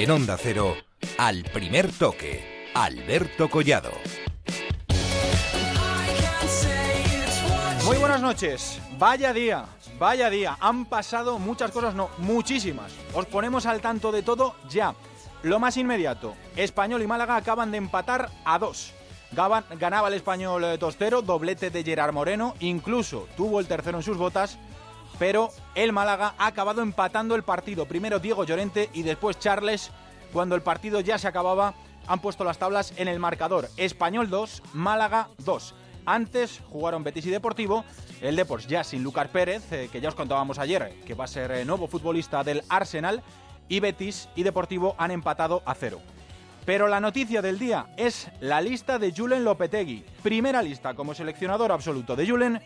En Onda Cero, al primer toque, Alberto Collado. Muy buenas noches. Vaya día, vaya día. Han pasado muchas cosas, no, muchísimas. Os ponemos al tanto de todo ya. Lo más inmediato, Español y Málaga acaban de empatar a dos. Ganaba el español eh, Tostero, doblete de Gerard Moreno, incluso tuvo el tercero en sus botas, pero el Málaga ha acabado empatando el partido. Primero Diego Llorente y después Charles, cuando el partido ya se acababa, han puesto las tablas en el marcador. Español 2, Málaga 2. Antes jugaron Betis y Deportivo, el Depors ya sin Lucas Pérez, eh, que ya os contábamos ayer, que va a ser eh, nuevo futbolista del Arsenal, y Betis y Deportivo han empatado a cero. Pero la noticia del día es la lista de Julen Lopetegui. Primera lista como seleccionador absoluto de Julen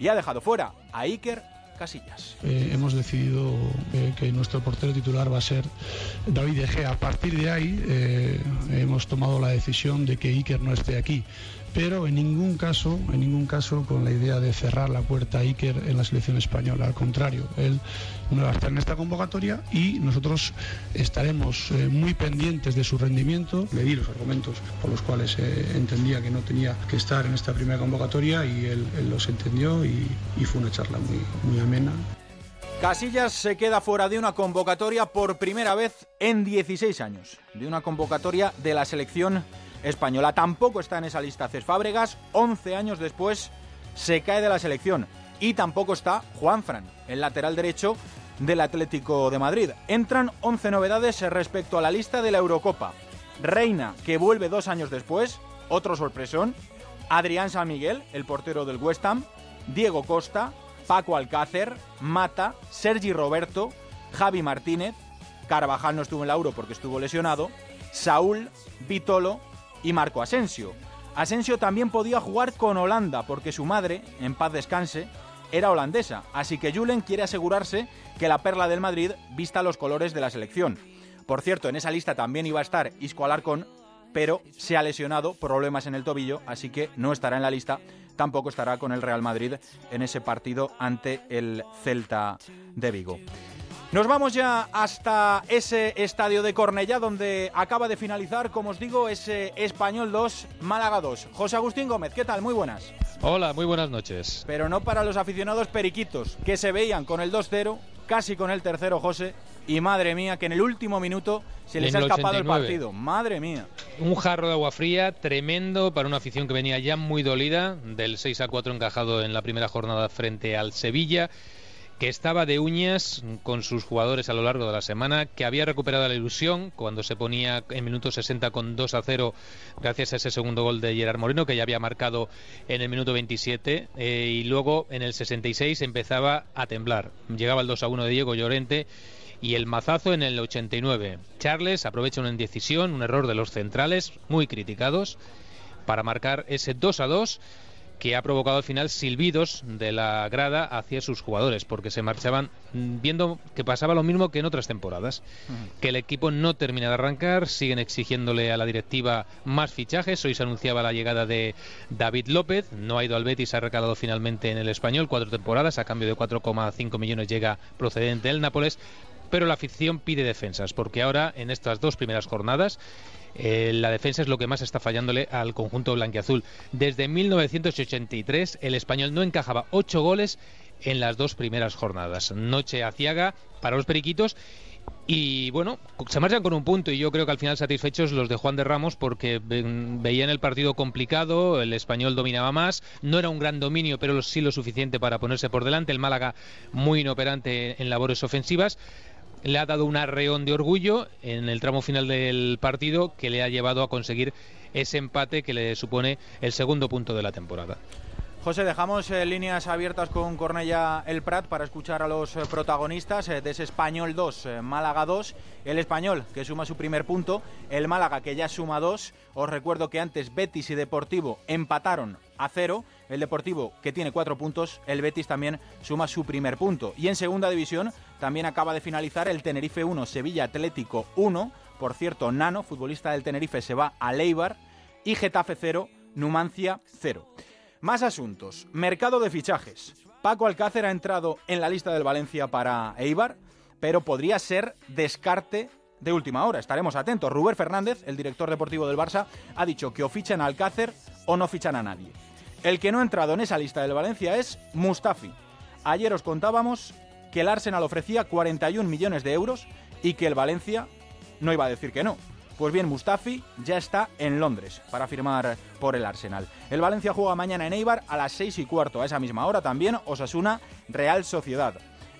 y ha dejado fuera a Iker Casillas. Eh, hemos decidido eh, que nuestro portero titular va a ser David De A partir de ahí eh, hemos tomado la decisión de que Iker no esté aquí pero en ningún caso, en ningún caso con la idea de cerrar la puerta a Iker en la selección española. Al contrario, él no va a estar en esta convocatoria y nosotros estaremos eh, muy pendientes de su rendimiento. Le di los argumentos por los cuales eh, entendía que no tenía que estar en esta primera convocatoria y él, los entendió y, fue una charla muy, muy amena. Casillas se queda fuera de una convocatoria por primera vez en 16 años, de una convocatoria de la selección española. Tampoco está en esa lista Cés Fábregas, 11 años después se cae de la selección. Y tampoco está Juan Fran, el lateral derecho del Atlético de Madrid. Entran 11 novedades respecto a la lista de la Eurocopa. Reina, que vuelve dos años después, otro sorpresón. Adrián San Miguel, el portero del West Ham. Diego Costa, Paco Alcácer, Mata, Sergi Roberto, Javi Martínez. Carvajal no estuvo en la Euro porque estuvo lesionado. Saúl, Vitolo, y Marco Asensio. Asensio también podía jugar con Holanda porque su madre, en paz descanse, era holandesa, así que Julen quiere asegurarse que la perla del Madrid vista los colores de la selección. Por cierto, en esa lista también iba a estar Isco Alarcón, pero se ha lesionado, problemas en el tobillo, así que no estará en la lista, tampoco estará con el Real Madrid en ese partido ante el Celta de Vigo. Nos vamos ya hasta ese estadio de Cornellá donde acaba de finalizar, como os digo, ese Español 2, Málaga 2. José Agustín Gómez, ¿qué tal? Muy buenas. Hola, muy buenas noches. Pero no para los aficionados periquitos, que se veían con el 2-0, casi con el tercero José, y madre mía, que en el último minuto se les ha escapado el partido. Madre mía. Un jarro de agua fría tremendo para una afición que venía ya muy dolida, del 6 a 4 encajado en la primera jornada frente al Sevilla que estaba de uñas con sus jugadores a lo largo de la semana, que había recuperado la ilusión cuando se ponía en minuto 60 con 2 a 0 gracias a ese segundo gol de Gerard Moreno que ya había marcado en el minuto 27 eh, y luego en el 66 empezaba a temblar. Llegaba el 2 a 1 de Diego Llorente y el mazazo en el 89. Charles aprovecha una indecisión, un error de los centrales muy criticados para marcar ese 2 a 2 que ha provocado al final silbidos de la grada hacia sus jugadores, porque se marchaban viendo que pasaba lo mismo que en otras temporadas, que el equipo no termina de arrancar, siguen exigiéndole a la directiva más fichajes, hoy se anunciaba la llegada de David López, no ha ido al Betis, ha recalado finalmente en el español, cuatro temporadas, a cambio de 4,5 millones llega procedente del Nápoles, pero la afición pide defensas, porque ahora en estas dos primeras jornadas eh, la defensa es lo que más está fallándole al conjunto blanquiazul. Desde 1983 el español no encajaba ocho goles en las dos primeras jornadas. Noche aciaga para los periquitos. Y bueno, se marchan con un punto y yo creo que al final satisfechos los de Juan de Ramos porque veían el partido complicado, el español dominaba más, no era un gran dominio pero sí lo suficiente para ponerse por delante, el Málaga muy inoperante en labores ofensivas le ha dado un arreón de orgullo en el tramo final del partido que le ha llevado a conseguir ese empate que le supone el segundo punto de la temporada. José, dejamos eh, líneas abiertas con Cornella El Prat para escuchar a los eh, protagonistas eh, de ese Español 2, Málaga 2. El Español que suma su primer punto, el Málaga que ya suma dos. Os recuerdo que antes Betis y Deportivo empataron a cero. El Deportivo que tiene cuatro puntos, el Betis también suma su primer punto. Y en segunda división también acaba de finalizar el Tenerife 1, Sevilla Atlético 1. Por cierto, Nano, futbolista del Tenerife, se va a Leibar. Y Getafe 0, Numancia 0. Más asuntos. Mercado de fichajes. Paco Alcácer ha entrado en la lista del Valencia para Eibar, pero podría ser descarte de última hora. Estaremos atentos. Rubén Fernández, el director deportivo del Barça, ha dicho que o fichan a Alcácer o no fichan a nadie. El que no ha entrado en esa lista del Valencia es Mustafi. Ayer os contábamos que el Arsenal ofrecía 41 millones de euros y que el Valencia no iba a decir que no. Pues bien, Mustafi ya está en Londres para firmar por el Arsenal. El Valencia juega mañana en Eibar a las 6 y cuarto. A esa misma hora también Osasuna Real Sociedad.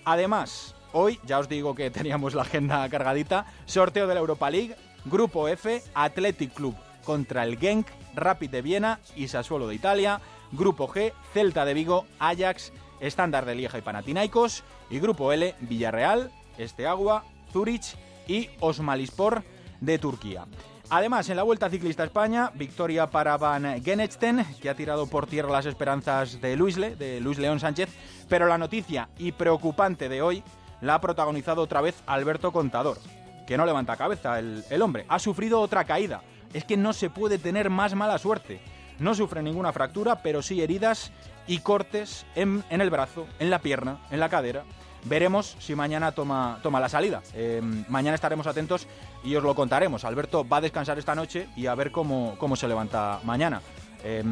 Además, hoy ya os digo que teníamos la agenda cargadita. Sorteo de la Europa League, Grupo F, Athletic Club contra el Genk, Rapid de Viena y Sassuolo de Italia. Grupo G, Celta de Vigo, Ajax, Estándar de Lieja y Panathinaikos. Y Grupo L, Villarreal, Esteagua, Zurich y Osmalispor de Turquía. Además, en la Vuelta Ciclista España, victoria para Van Genechten, que ha tirado por tierra las esperanzas de de Luis León Sánchez, pero la noticia y preocupante de hoy la ha protagonizado otra vez Alberto Contador, que no levanta cabeza el hombre. Ha sufrido otra caída. Es que no se puede tener más mala suerte. No sufre ninguna fractura, pero sí heridas y cortes en, el brazo, en la pierna, en la cadera Veremos si mañana toma, la salida. Eh, mañana estaremos atentos y os lo contaremos. Alberto va a descansar esta noche y a ver cómo, se levanta mañana. Eh,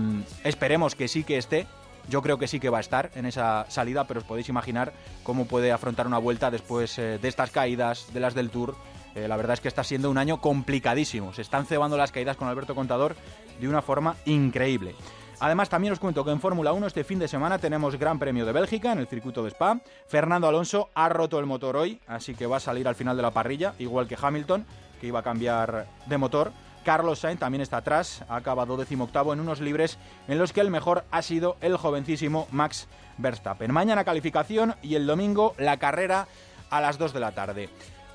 esperemos que sí que esté. Yo creo que sí que va a estar en esa salida, pero os podéis imaginar cómo puede afrontar una vuelta después eh, de estas caídas, de las del Tour. La verdad es que está siendo un año complicadísimo. Se están cebando las caídas con Alberto Contador de una forma increíble. Además, también os cuento que en Fórmula 1 este fin de semana tenemos Gran Premio de Bélgica en el circuito de Spa. Fernando Alonso ha roto el motor hoy, así que va a salir al final de la parrilla, igual que Hamilton, que iba a cambiar de motor. Carlos Sainz también está atrás, ha acabado decimoctavo en unos libres en los que el mejor ha sido el jovencísimo Max Verstappen. Mañana calificación y el domingo la carrera a las 2 de la tarde.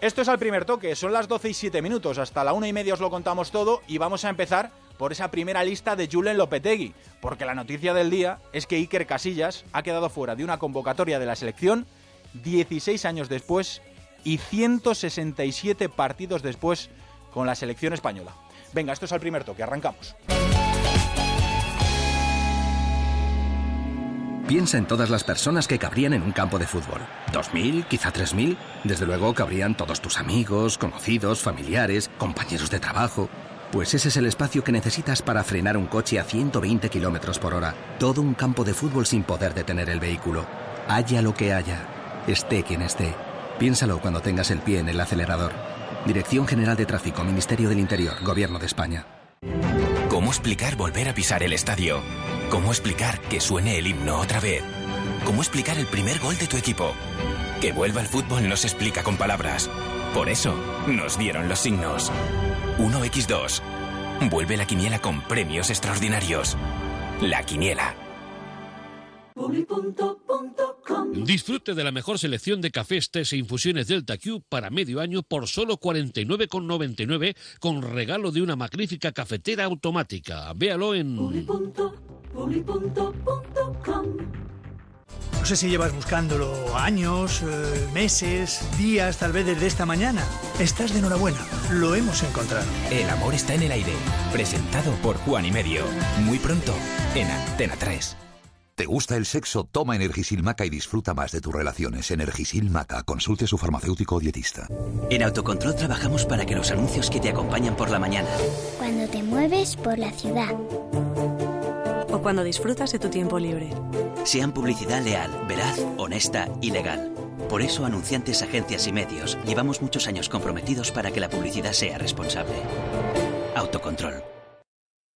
Esto es al primer toque, son las 12 y 7 minutos, hasta la una y media os lo contamos todo y vamos a empezar por esa primera lista de Julen Lopetegui, porque la noticia del día es que Iker Casillas ha quedado fuera de una convocatoria de la selección 16 años después y 167 partidos después con la selección española. Venga, esto es al primer toque, arrancamos. Piensa en todas las personas que cabrían en un campo de fútbol. ¿Dos mil? ¿Quizá tres mil? Desde luego cabrían todos tus amigos, conocidos, familiares, compañeros de trabajo. Pues ese es el espacio que necesitas para frenar un coche a 120 kilómetros por hora. Todo un campo de fútbol sin poder detener el vehículo. Haya lo que haya, esté quien esté. Piénsalo cuando tengas el pie en el acelerador. Dirección General de Tráfico, Ministerio del Interior, Gobierno de España. ¿Cómo explicar volver a pisar el estadio? ¿Cómo explicar que suene el himno otra vez? ¿Cómo explicar el primer gol de tu equipo? Que vuelva el fútbol no se explica con palabras. Por eso nos dieron los signos. 1x2. Vuelve la quiniela con premios extraordinarios. La quiniela. Disfrute de la mejor selección de cafés, tés e infusiones Delta Q para medio año por solo 49,99 con regalo de una magnífica cafetera automática. Véalo en... No sé si llevas buscándolo años, eh, meses, días, tal vez desde esta mañana. Estás de enhorabuena, lo hemos encontrado. El amor está en el aire. Presentado por Juan y Medio. Muy pronto en Antena 3. ¿Te gusta el sexo? Toma Energisil Maca y disfruta más de tus relaciones. Energisil Maca. Consulte a su farmacéutico o dietista. En Autocontrol trabajamos para que los anuncios que te acompañan por la mañana. Cuando te mueves por la ciudad. O cuando disfrutas de tu tiempo libre sean publicidad leal, veraz, honesta y legal. Por eso, anunciantes, agencias y medios, llevamos muchos años comprometidos para que la publicidad sea responsable. Autocontrol.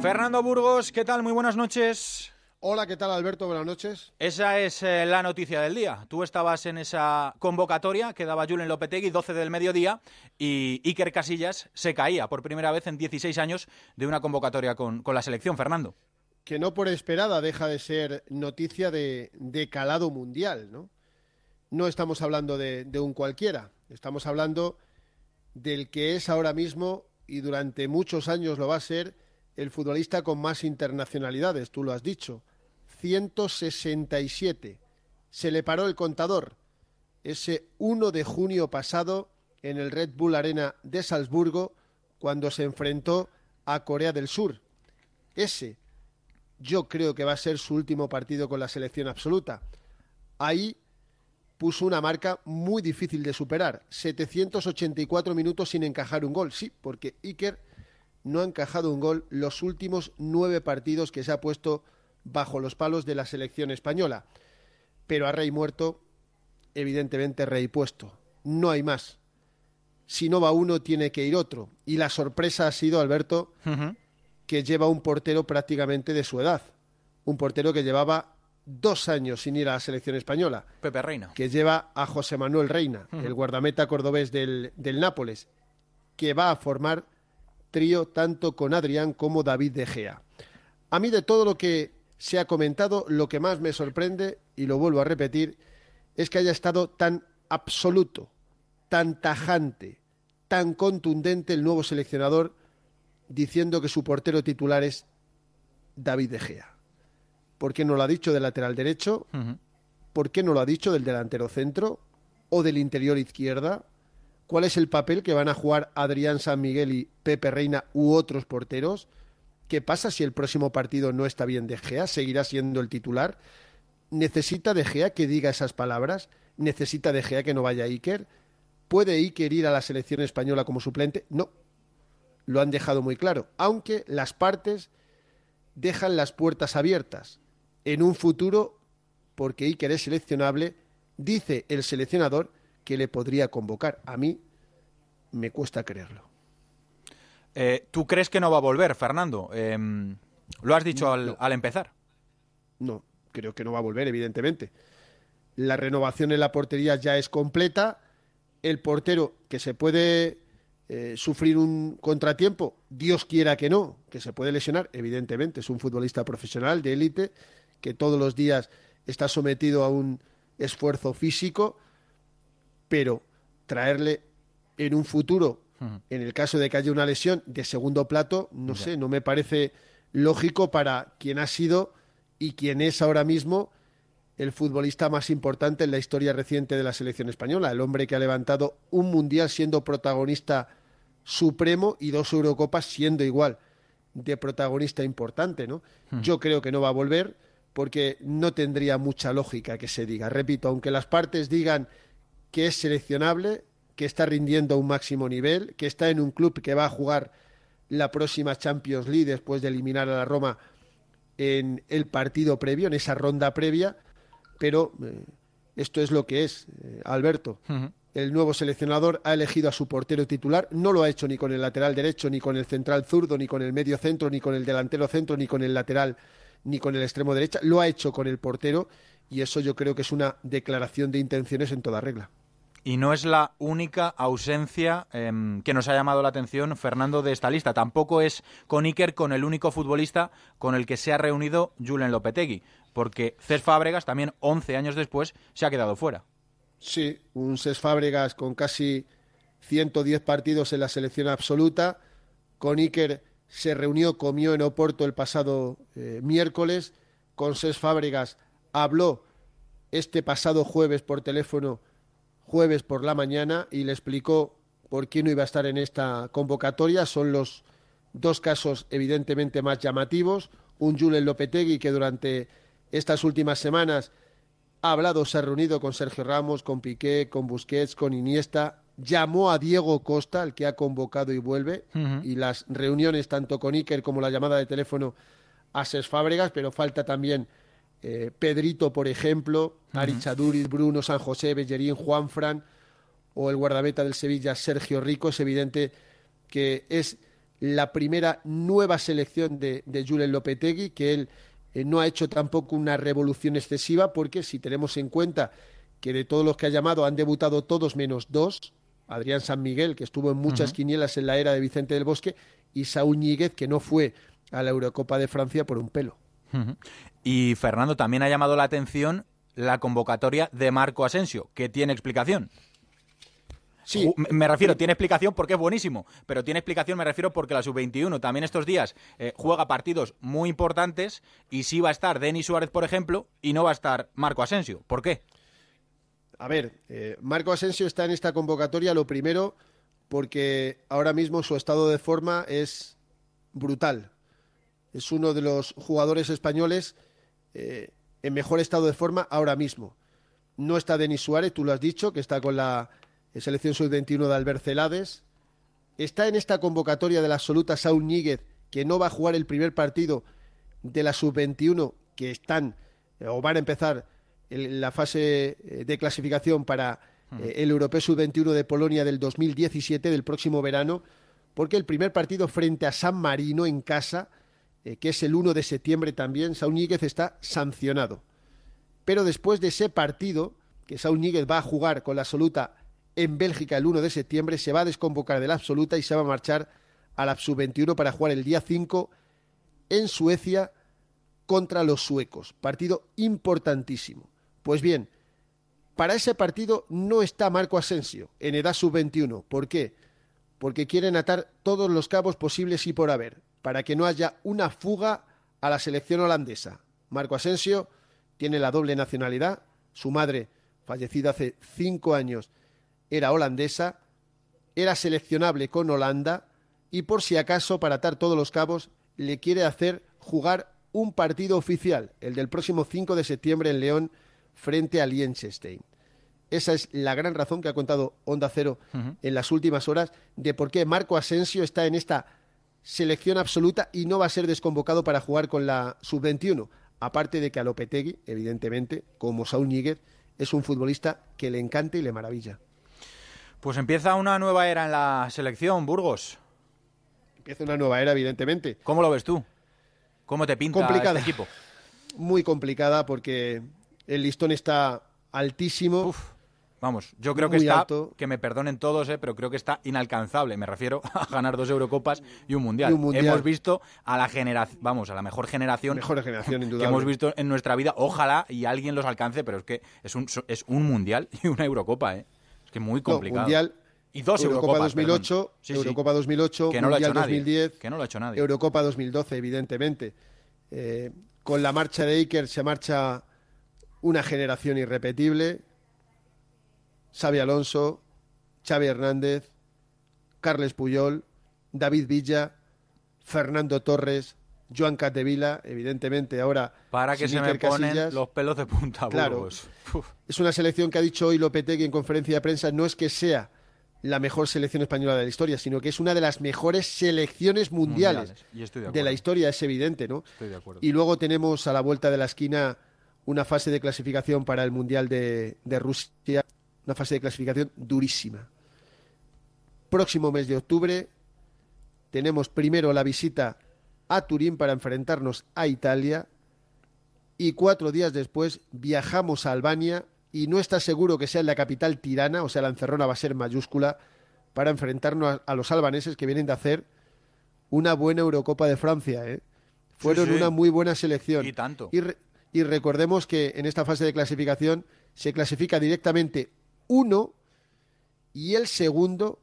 Fernando Burgos, ¿qué tal? Muy buenas noches. Hola, ¿qué tal Alberto? Buenas noches. Esa es eh, la noticia del día. Tú estabas en esa convocatoria que daba Julen Lopetegui, 12 del mediodía, y Iker Casillas se caía por primera vez en 16 años de una convocatoria con, la selección, Fernando. Que no por esperada deja de ser noticia de, calado mundial, ¿no? No estamos hablando de, un cualquiera. Estamos hablando del que es ahora mismo y durante muchos años lo va a ser el futbolista con más internacionalidades, tú lo has dicho. 167. Se le paró el contador ese 1 de junio pasado en el Red Bull Arena de Salzburgo cuando se enfrentó a Corea del Sur. Ese yo creo que va a ser su último partido con la selección absoluta. Ahí puso una marca muy difícil de superar, 784 minutos sin encajar un gol. Sí, porque Iker no ha encajado un gol los últimos nueve partidos que se ha puesto bajo los palos de la selección española. Pero a rey muerto, evidentemente rey puesto. No hay más. Si no va uno, tiene que ir otro. Y la sorpresa ha sido, Alberto, que lleva un portero prácticamente de su edad. Un portero que llevaba dos años sin ir a la selección española. Pepe Reina. Que lleva a José Manuel Reina, el guardameta cordobés del, del Nápoles, que va a formar trío tanto con Adrián como David De Gea. A mí de todo lo que se ha comentado, lo que más me sorprende, y lo vuelvo a repetir, es que haya estado tan absoluto, tan tajante, tan contundente el nuevo seleccionador diciendo que su portero titular es David De Gea. ¿Por qué no lo ha dicho del lateral derecho? ¿Por qué no lo ha dicho del delantero centro o del interior izquierda? ¿Cuál es el papel que van a jugar Adrián San Miguel y Pepe Reina u otros porteros? ¿Qué pasa si el próximo partido no está bien De Gea? ¿Seguirá siendo el titular? ¿Necesita De Gea que diga esas palabras? ¿Necesita De Gea que no vaya Iker? ¿Puede Iker ir a la selección española como suplente? No, lo han dejado muy claro, aunque las partes dejan las puertas abiertas. En un futuro, porque Iker es seleccionable, dice el seleccionador que le podría convocar. A mí me cuesta creerlo. Eh, ¿Tú crees que no va a volver, Fernando? Em, lo has dicho al, al empezar. No, creo que no va a volver, evidentemente. La renovación en la portería ya es completa. El portero que se puede eh, sufrir un contratiempo, Dios quiera que no, que se puede lesionar, evidentemente, es un futbolista profesional de élite que todos los días está sometido a un esfuerzo físico, pero traerle en un futuro, en el caso de que haya una lesión de segundo plato, no sé, no me parece lógico para quien ha sido y quien es ahora mismo el futbolista más importante en la historia reciente de la selección española, el hombre que ha levantado un mundial siendo protagonista supremo y dos Eurocopas siendo igual de protagonista importante, ¿no? Yo creo que no va a volver porque no tendría mucha lógica que se diga. Repito, aunque las partes digan que es seleccionable, que está rindiendo a un máximo nivel, que está en un club que va a jugar la próxima Champions League después de eliminar a la Roma en el partido previo, en esa ronda previa, pero eh, esto es lo que es, eh, Alberto. El nuevo seleccionador ha elegido a su portero titular, no lo ha hecho ni con el lateral derecho, ni con el central zurdo, ni con el medio centro, ni con el delantero centro, ni con el lateral, ni con el extremo derecha, lo ha hecho con el portero y eso yo creo que es una declaración de intenciones en toda regla. Y no es la única ausencia em, que nos ha llamado la atención Fernando de esta lista. Tampoco es con Iker con el único futbolista con el que se ha reunido Julen Lopetegui, porque Cés Fábregas también 11 años después se ha quedado fuera. Sí, un Cés Fábregas con casi 110 partidos en la selección absoluta. Con Iker se reunió, comió en Oporto el pasado eh, miércoles. Con Cés Fábregas habló este pasado jueves por teléfono jueves por la mañana y le explicó por qué no iba a estar en esta convocatoria. Son los dos casos evidentemente más llamativos. Un Julen Lopetegui que durante estas últimas semanas ha hablado, se ha reunido con Sergio Ramos, con Piqué, con Busquets, con Iniesta. Llamó a Diego Costa, el que ha convocado y vuelve. Y las reuniones, tanto con Iker como la llamada de teléfono a Ses Fábregas, pero falta también eh, Pedrito, por ejemplo, Ari Chaduriz, Bruno, San José, Bellerín, Juan Fran o el guardameta del Sevilla, Sergio Rico. Es evidente que es la primera nueva selección de, de Julen Lopetegui, que él eh, no ha hecho tampoco una revolución excesiva, porque si tenemos en cuenta que de todos los que ha llamado han debutado todos menos dos, Adrián San Miguel, que estuvo en muchas quinielas en la era de Vicente del Bosque, y Saúl Ñíguez, que no fue a la Eurocopa de Francia por un pelo. Y Fernando, también ha llamado la atención la convocatoria de Marco Asensio, que tiene explicación. Sí, me refiero, tiene explicación porque es buenísimo, pero tiene explicación, me refiero, porque la sub-21 también estos días eh, juega partidos muy importantes y sí va a estar Denis Suárez, por ejemplo, y no va a estar Marco Asensio. ¿Por qué? A ver, eh, Marco Asensio está en esta convocatoria, lo primero, porque ahora mismo su estado de forma es brutal. Es uno de los jugadores españoles eh, en mejor estado de forma ahora mismo. No está Denis Suárez, tú lo has dicho, que está con la selección sub-21 de Albert Celades. Está en esta convocatoria de la absoluta Saúl Níguez, que no va a jugar el primer partido de la sub-21, que están eh, o van a empezar la fase eh, de clasificación para hmm. eh, el Europeo Sub-21 de Polonia del 2017, del próximo verano, porque el primer partido frente a San Marino en casa, que es el 1 de septiembre también, Saúl Níguez está sancionado. Pero después de ese partido, que Saúl Níguez va a jugar con la absoluta en Bélgica el 1 de septiembre, se va a desconvocar de la absoluta y se va a marchar a la sub-21 para jugar el día 5 en Suecia contra los suecos. Partido importantísimo. Pues bien, para ese partido no está Marco Asensio en edad sub-21. ¿Por qué? Porque quieren atar todos los cabos posibles y por haber, para que no haya una fuga a la selección holandesa. Marco Asensio tiene la doble nacionalidad. Su madre, fallecida hace cinco años, era holandesa, era seleccionable con Holanda y por si acaso, para atar todos los cabos, le quiere hacer jugar un partido oficial, el del próximo 5 de septiembre en León, frente a Liechtenstein. Esa es la gran razón que ha contado Onda Cero en las últimas horas de por qué Marco Asensio está en esta selección absoluta y no va a ser desconvocado para jugar con la sub-21. Aparte de que a Lopetegui, evidentemente, como Saúl Níguez, es un futbolista que le encanta y le maravilla. Pues empieza una nueva era en la selección, Burgos. Empieza una nueva era, evidentemente. ¿Cómo lo ves tú? ¿Cómo te pinta complicada. este equipo? Muy complicada porque el listón está altísimo. Vamos, yo creo que está, que me perdonen todos, eh, pero creo que está inalcanzable. Me refiero a ganar dos Eurocopas y un mundial. Hemos visto a la generación, vamos, a la mejor generación, mejor generación que hemos visto en nuestra vida. Ojalá y alguien los alcance, pero es que es un, es un mundial y una Eurocopa, ¿eh? Es que muy complicado. mundial y dos Eurocopa 2008, Eurocopa 2008, que no Mundial lo ha hecho 2010, que no lo ha hecho nadie. Eurocopa 2012, evidentemente. Eh, con la marcha de Iker se marcha una generación irrepetible. Xavi Alonso, Xavi Hernández, Carles Puyol, David Villa, Fernando Torres, Joan Catevila, evidentemente ahora. Para que se me ponen los pelos de punta. Claro, es una selección que ha dicho hoy Lopetegui en conferencia de prensa, no es que sea la mejor selección española de la historia, sino que es una de las mejores selecciones mundiales, de, la historia, es evidente, ¿no? Y luego tenemos a la vuelta de la esquina una fase de clasificación para el Mundial de, Rusia, una fase de clasificación durísima. Próximo mes de octubre tenemos primero la visita a Turín para enfrentarnos a Italia y cuatro días después viajamos a Albania y no está seguro que sea en la capital tirana, o sea, la encerrona va a ser mayúscula, para enfrentarnos a, los albaneses que vienen de hacer una buena Eurocopa de Francia. ¿eh? Fueron una muy buena selección. Y tanto. Y recordemos que en esta fase de clasificación se clasifica directamente uno y el segundo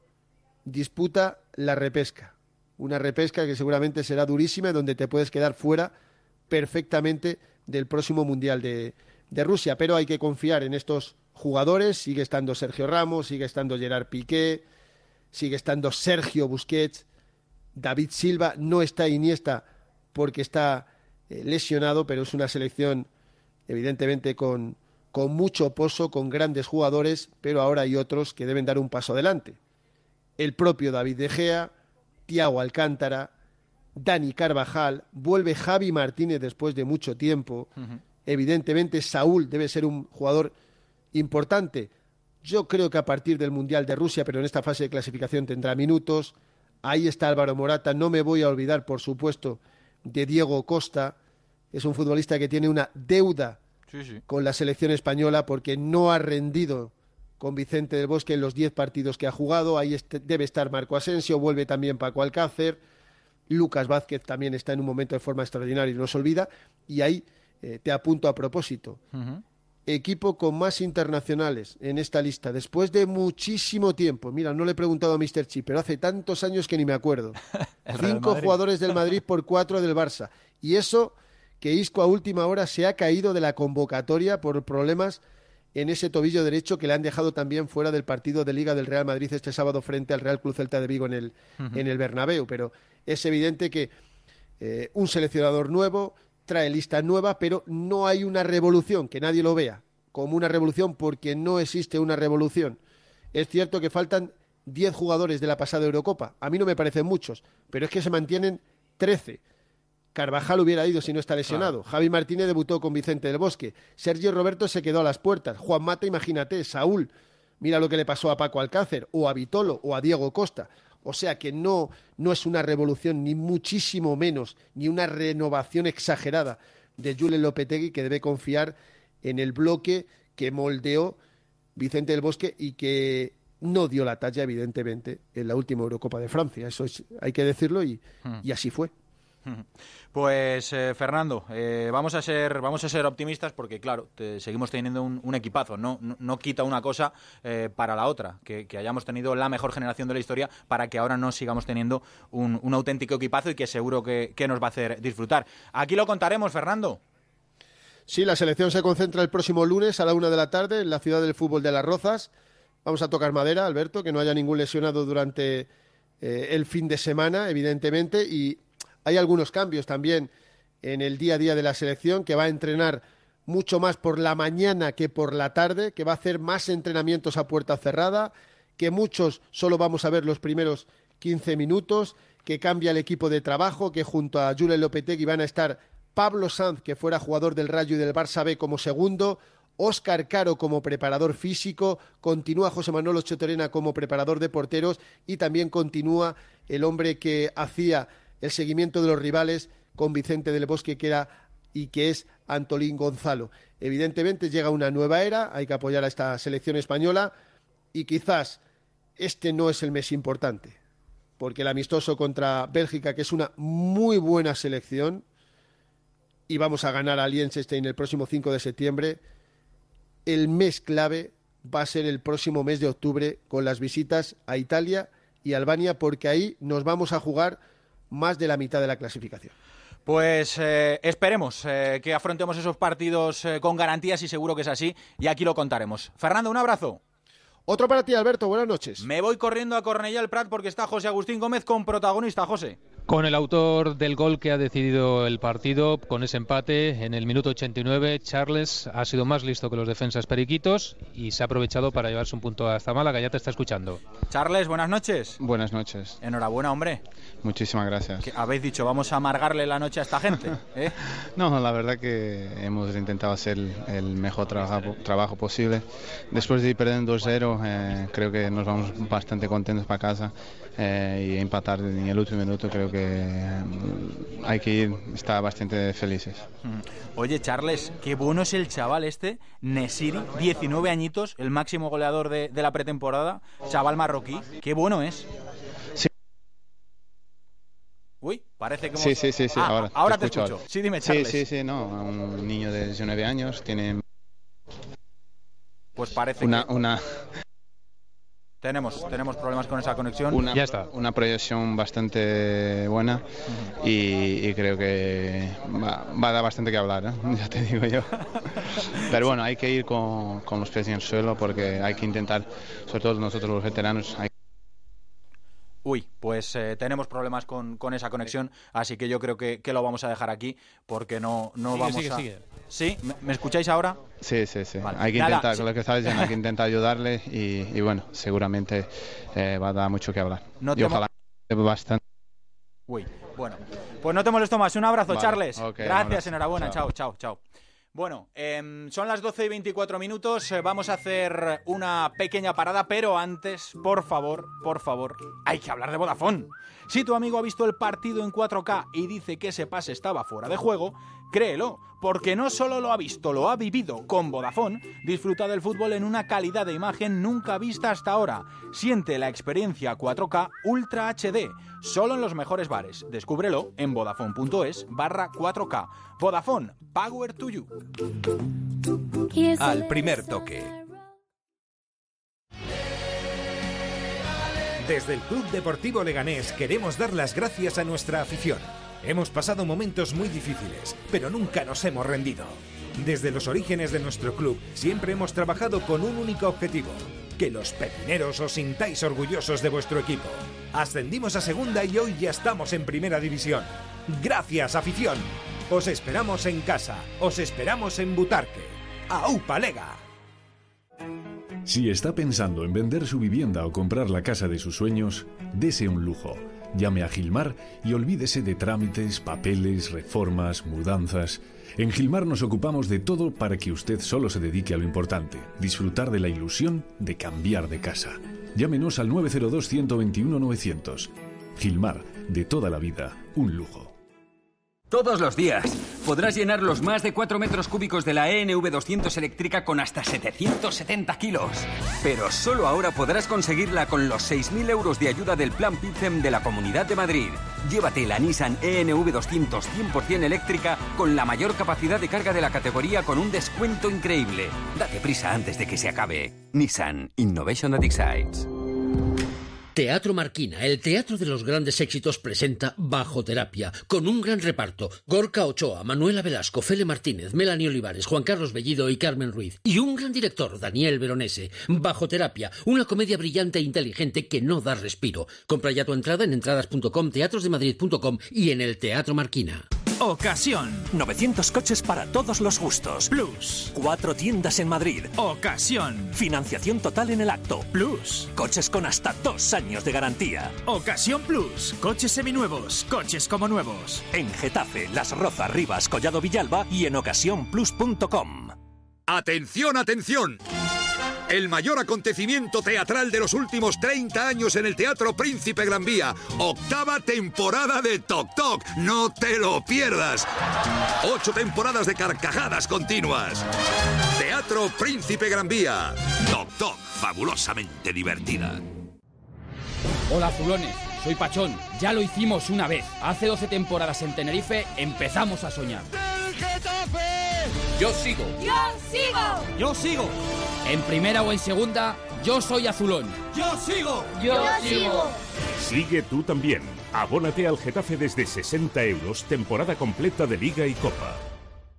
disputa la repesca. Una repesca que seguramente será durísima donde te puedes quedar fuera perfectamente del próximo Mundial de, de Rusia. Pero hay que confiar en estos jugadores. Sigue estando Sergio Ramos, sigue estando Gerard Piqué, sigue estando Sergio Busquets, David Silva, no está Iniesta porque está eh, lesionado, pero es una selección evidentemente con, con mucho pozo, con grandes jugadores, pero ahora hay otros que deben dar un paso adelante. El propio David De Gea, Tiago Alcántara, Dani Carvajal, vuelve Javi Martínez después de mucho tiempo. Evidentemente Saúl debe ser un jugador importante. Yo creo que a partir del Mundial de Rusia, pero en esta fase de clasificación tendrá minutos. Ahí está Álvaro Morata. No me voy a olvidar, por supuesto, de Diego Costa. Es un futbolista que tiene una deuda con la selección española porque no ha rendido con Vicente del Bosque en los 10 partidos que ha jugado. Ahí debe estar Marco Asensio, vuelve también Paco Alcácer. Lucas Vázquez también está en un momento de forma extraordinaria y no se olvida. Y ahí eh, te apunto a propósito. equipo con más internacionales en esta lista, después de muchísimo tiempo. Mira, no le he preguntado a Mr. Chip, pero hace tantos años que ni me acuerdo. Cinco jugadores del Madrid por cuatro del Barça. Y eso que Isco a última hora se ha caído de la convocatoria por problemas en ese tobillo derecho que le han dejado también fuera del partido de Liga del Real Madrid este sábado frente al Real Club Celta de Vigo en el, en el Bernabéu. Pero es evidente que eh, un seleccionador nuevo trae lista nueva, pero no hay una revolución, que nadie lo vea como una revolución porque no existe una revolución. Es cierto que faltan 10 jugadores de la pasada Eurocopa. A mí no me parecen muchos, pero es que se mantienen 13. Carvajal hubiera ido si no está lesionado. Javi Martínez debutó con Vicente del Bosque. Sergio Roberto se quedó a las puertas. Juan Mata, imagínate, Saúl. Mira lo que le pasó a Paco Alcácer, o a Vitolo, o a Diego Costa. O sea que no, no es una revolución, ni muchísimo menos, ni una renovación exagerada de Julen Lopetegui que debe confiar en el bloque que moldeó Vicente del Bosque y que no dio la talla, evidentemente, en la última Eurocopa de Francia. Eso hay que decirlo y, Hmm. y así fue. Pues eh, Fernando, eh, vamos a ser vamos a ser optimistas porque claro, seguimos teniendo un, equipazo. No, no, quita una cosa eh, para la otra, que, hayamos tenido la mejor generación de la historia para que ahora no sigamos teniendo un, auténtico equipazo y que seguro que, nos va a hacer disfrutar. Aquí lo contaremos, Fernando. Sí, la selección se concentra el próximo lunes a la una de la tarde en la ciudad del fútbol de Las Rozas. Vamos a tocar madera, Alberto, que no haya ningún lesionado durante el fin de semana, evidentemente, y hay algunos cambios también en el día a día de la selección, que va a entrenar mucho más por la mañana que por la tarde, que va a hacer más entrenamientos a puerta cerrada, que muchos solo vamos a ver los primeros 15 minutos, que cambia el equipo de trabajo, que junto a Julen Lopetegui van a estar Pablo Sanz, que fuera jugador del Rayo y del Barça B como segundo, Óscar Caro como preparador físico, continúa José Manuel Ochotorena como preparador de porteros y también continúa el hombre que hacía el seguimiento de los rivales con Vicente del Bosque, que era y que es Antolín Gonzalo. Evidentemente llega una nueva era, hay que apoyar a esta selección española y quizás este no es el mes importante, porque el amistoso contra Bélgica, que es una muy buena selección, y vamos a ganar a Liechtenstein el próximo 5 de septiembre, el mes clave va a ser el próximo mes de octubre con las visitas a Italia y Albania, porque ahí nos vamos a jugar más de la mitad de la clasificación. Pues eh, esperemos eh, que afrontemos esos partidos eh, con garantías y seguro que es así y aquí lo contaremos. Fernando, un abrazo. Otro para ti, Alberto. Buenas noches. Me voy corriendo a Cornellá el Prat porque está José Agustín Gómez con protagonista, José. Con el autor del gol que ha decidido el partido, con ese empate en el minuto 89, Charles ha sido más listo que los defensas periquitos y se ha aprovechado para llevarse un punto hasta Málaga. Ya te está escuchando. Charles, buenas noches. Buenas noches. Enhorabuena, hombre. Muchísimas gracias. Habéis dicho, vamos a amargarle la noche a esta gente. ¿eh? No, la verdad que hemos intentado hacer el mejor trabajo, trabajo posible. Después de ir perdiendo 2-0, eh, creo que nos vamos bastante contentos para casa eh, y empatar en el último minuto creo que mm, hay que ir, está bastante felices. Mm. Oye, Charles, qué bueno es el chaval este, Nesiri, 19 añitos, el máximo goleador de, de la pretemporada, chaval marroquí, qué bueno es. Sí. Uy, parece que hemos... Sí, sí, sí, sí, Ah, ahora, ahora te, escucho. Sí, dime, Sí, Charles. sí, sí, no, un niño de 19 años tiene Pues parece una, que una, tenemos, tenemos problemas con esa conexión. una, una proyección bastante buena y, y creo que va, va a dar bastante que hablar, ¿eh? ya te digo yo. Pero bueno, hay que ir con, con los pies en el suelo porque hay que intentar, sobre todo nosotros los veteranos, hay Uy, pues eh, tenemos problemas con, con esa conexión, así que yo creo que, que lo vamos a dejar aquí porque no, no Sigue, vamos sigue, a... sigue. ¿Sí? ¿Me, escucháis ahora? Sí, sí, sí. Vale. Hay que Nada, intentar, sí. lo que estaba diciendo, hay que intentar ayudarle y, y bueno, seguramente eh, va a dar mucho que hablar. No y ojalá bastante. Uy, bueno. Pues no te molesto más. Un abrazo, Vale, Charles. Gracias, enhorabuena. Chao. Chao, chao, chao. Bueno, em, son las 12 y 24 minutos. eh, vamos a hacer una pequeña parada, pero antes, por favor, por favor, hay que hablar de Vodafone. Si tu amigo ha visto el partido en 4K y dice que ese pase estaba fuera de juego, créelo, porque no solo lo ha visto, lo ha vivido con Vodafone. Disfruta del fútbol en una calidad de imagen nunca vista hasta ahora. Siente la experiencia 4K Ultra HD, solo en los mejores bares. Descúbrelo en vodafone.es barra 4K. Vodafone, Power to You. Al primer toque. Desde el Club Deportivo Leganés queremos dar las gracias a nuestra afición. Hemos pasado momentos muy difíciles, pero nunca nos hemos rendido. Desde los orígenes de nuestro club siempre hemos trabajado con un único objetivo, que los pepineros os sintáis orgullosos de vuestro equipo. Ascendimos a segunda y hoy ya estamos en primera división. Gracias, afición. Os esperamos en casa, os esperamos en Butarque. ¡Aupa Lega! Si está pensando en vender su vivienda o comprar la casa de sus sueños, dese un lujo. Llame a Gilmar y olvídese de trámites, papeles, reformas, mudanzas. En Gilmar nos ocupamos de todo para que usted solo se dedique a lo importante, disfrutar de la ilusión de cambiar de casa. Llámenos al 902-121-900. Gilmar, de toda la vida, un lujo. Todos los días podrás llenar los más de 4 metros cúbicos de la ENV 200 eléctrica con hasta 770 kilos. Pero solo ahora podrás conseguirla con los 6.000 euros de ayuda del Plan PITCEM de la Comunidad de Madrid. Llévate la Nissan ENV 200 100% eléctrica con la mayor capacidad de carga de la categoría con un descuento increíble. Date prisa antes de que se acabe. Nissan Innovation that excites. Teatro Marquina, el teatro de los grandes éxitos, presenta Bajo Terapia, con un gran reparto. Gorka Ochoa, Manuela Velasco, Fele Martínez, Melanie Olivares, Juan Carlos Bellido y Carmen Ruiz. Y un gran director, Daniel Veronese. Bajo Terapia, una comedia brillante e inteligente que no da respiro. Compra ya tu entrada en entradas.com, teatrosdemadrid.com y en el Teatro Marquina. Ocasión. 900 coches para todos los gustos. Plus. Cuatro tiendas en Madrid. Ocasión. Financiación total en el acto. Plus. Coches con hasta dos años de garantía. Ocasión Plus. Coches seminuevos. Coches como nuevos. En Getafe, Las Rozas, Rivas, Collado Villalba y en ocasiónplus.com. ¡Atención, atención! El mayor acontecimiento teatral de los últimos 30 años en el Teatro Príncipe Gran Vía. Octava temporada de Toc Toc. No te lo pierdas. Ocho temporadas de carcajadas continuas. Teatro Príncipe Gran Vía. Toc Toc. Fabulosamente divertida. Hola Zulones, soy Pachón. Ya lo hicimos una vez. Hace 12 temporadas en Tenerife empezamos a soñar. Yo sigo. Yo sigo. Yo sigo. En primera o en segunda, yo soy azulón. Yo sigo. Yo, sigo. Sigue tú también. Abónate al Getafe desde 60 euros, temporada completa de Liga y Copa.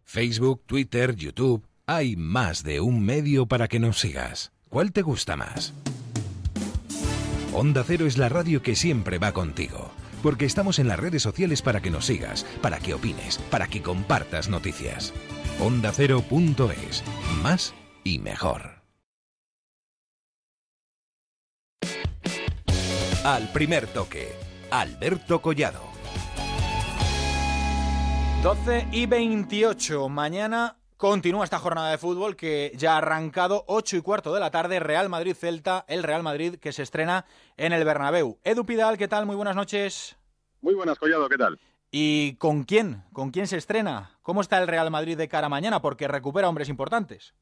Facebook, Twitter, YouTube. Hay más de un medio para que nos sigas. ¿Cuál te gusta más? Onda Cero es la radio que siempre va contigo. Porque estamos en las redes sociales para que nos sigas, para que opines, para que compartas noticias. OndaCero.es. Más y mejor. Al primer toque. Alberto Collado. 12 y 28. Mañana continúa esta jornada de fútbol que ya ha arrancado 8 y cuarto de la tarde. Real Madrid-Celta, el Real Madrid que se estrena en el Bernabéu. Edu Pidal, ¿qué tal? Muy buenas noches. Muy buenas, Collado, ¿qué tal? ¿Y con quién? ¿Con quién se estrena? ¿Cómo está el Real Madrid de cara a mañana? Porque recupera hombres importantes.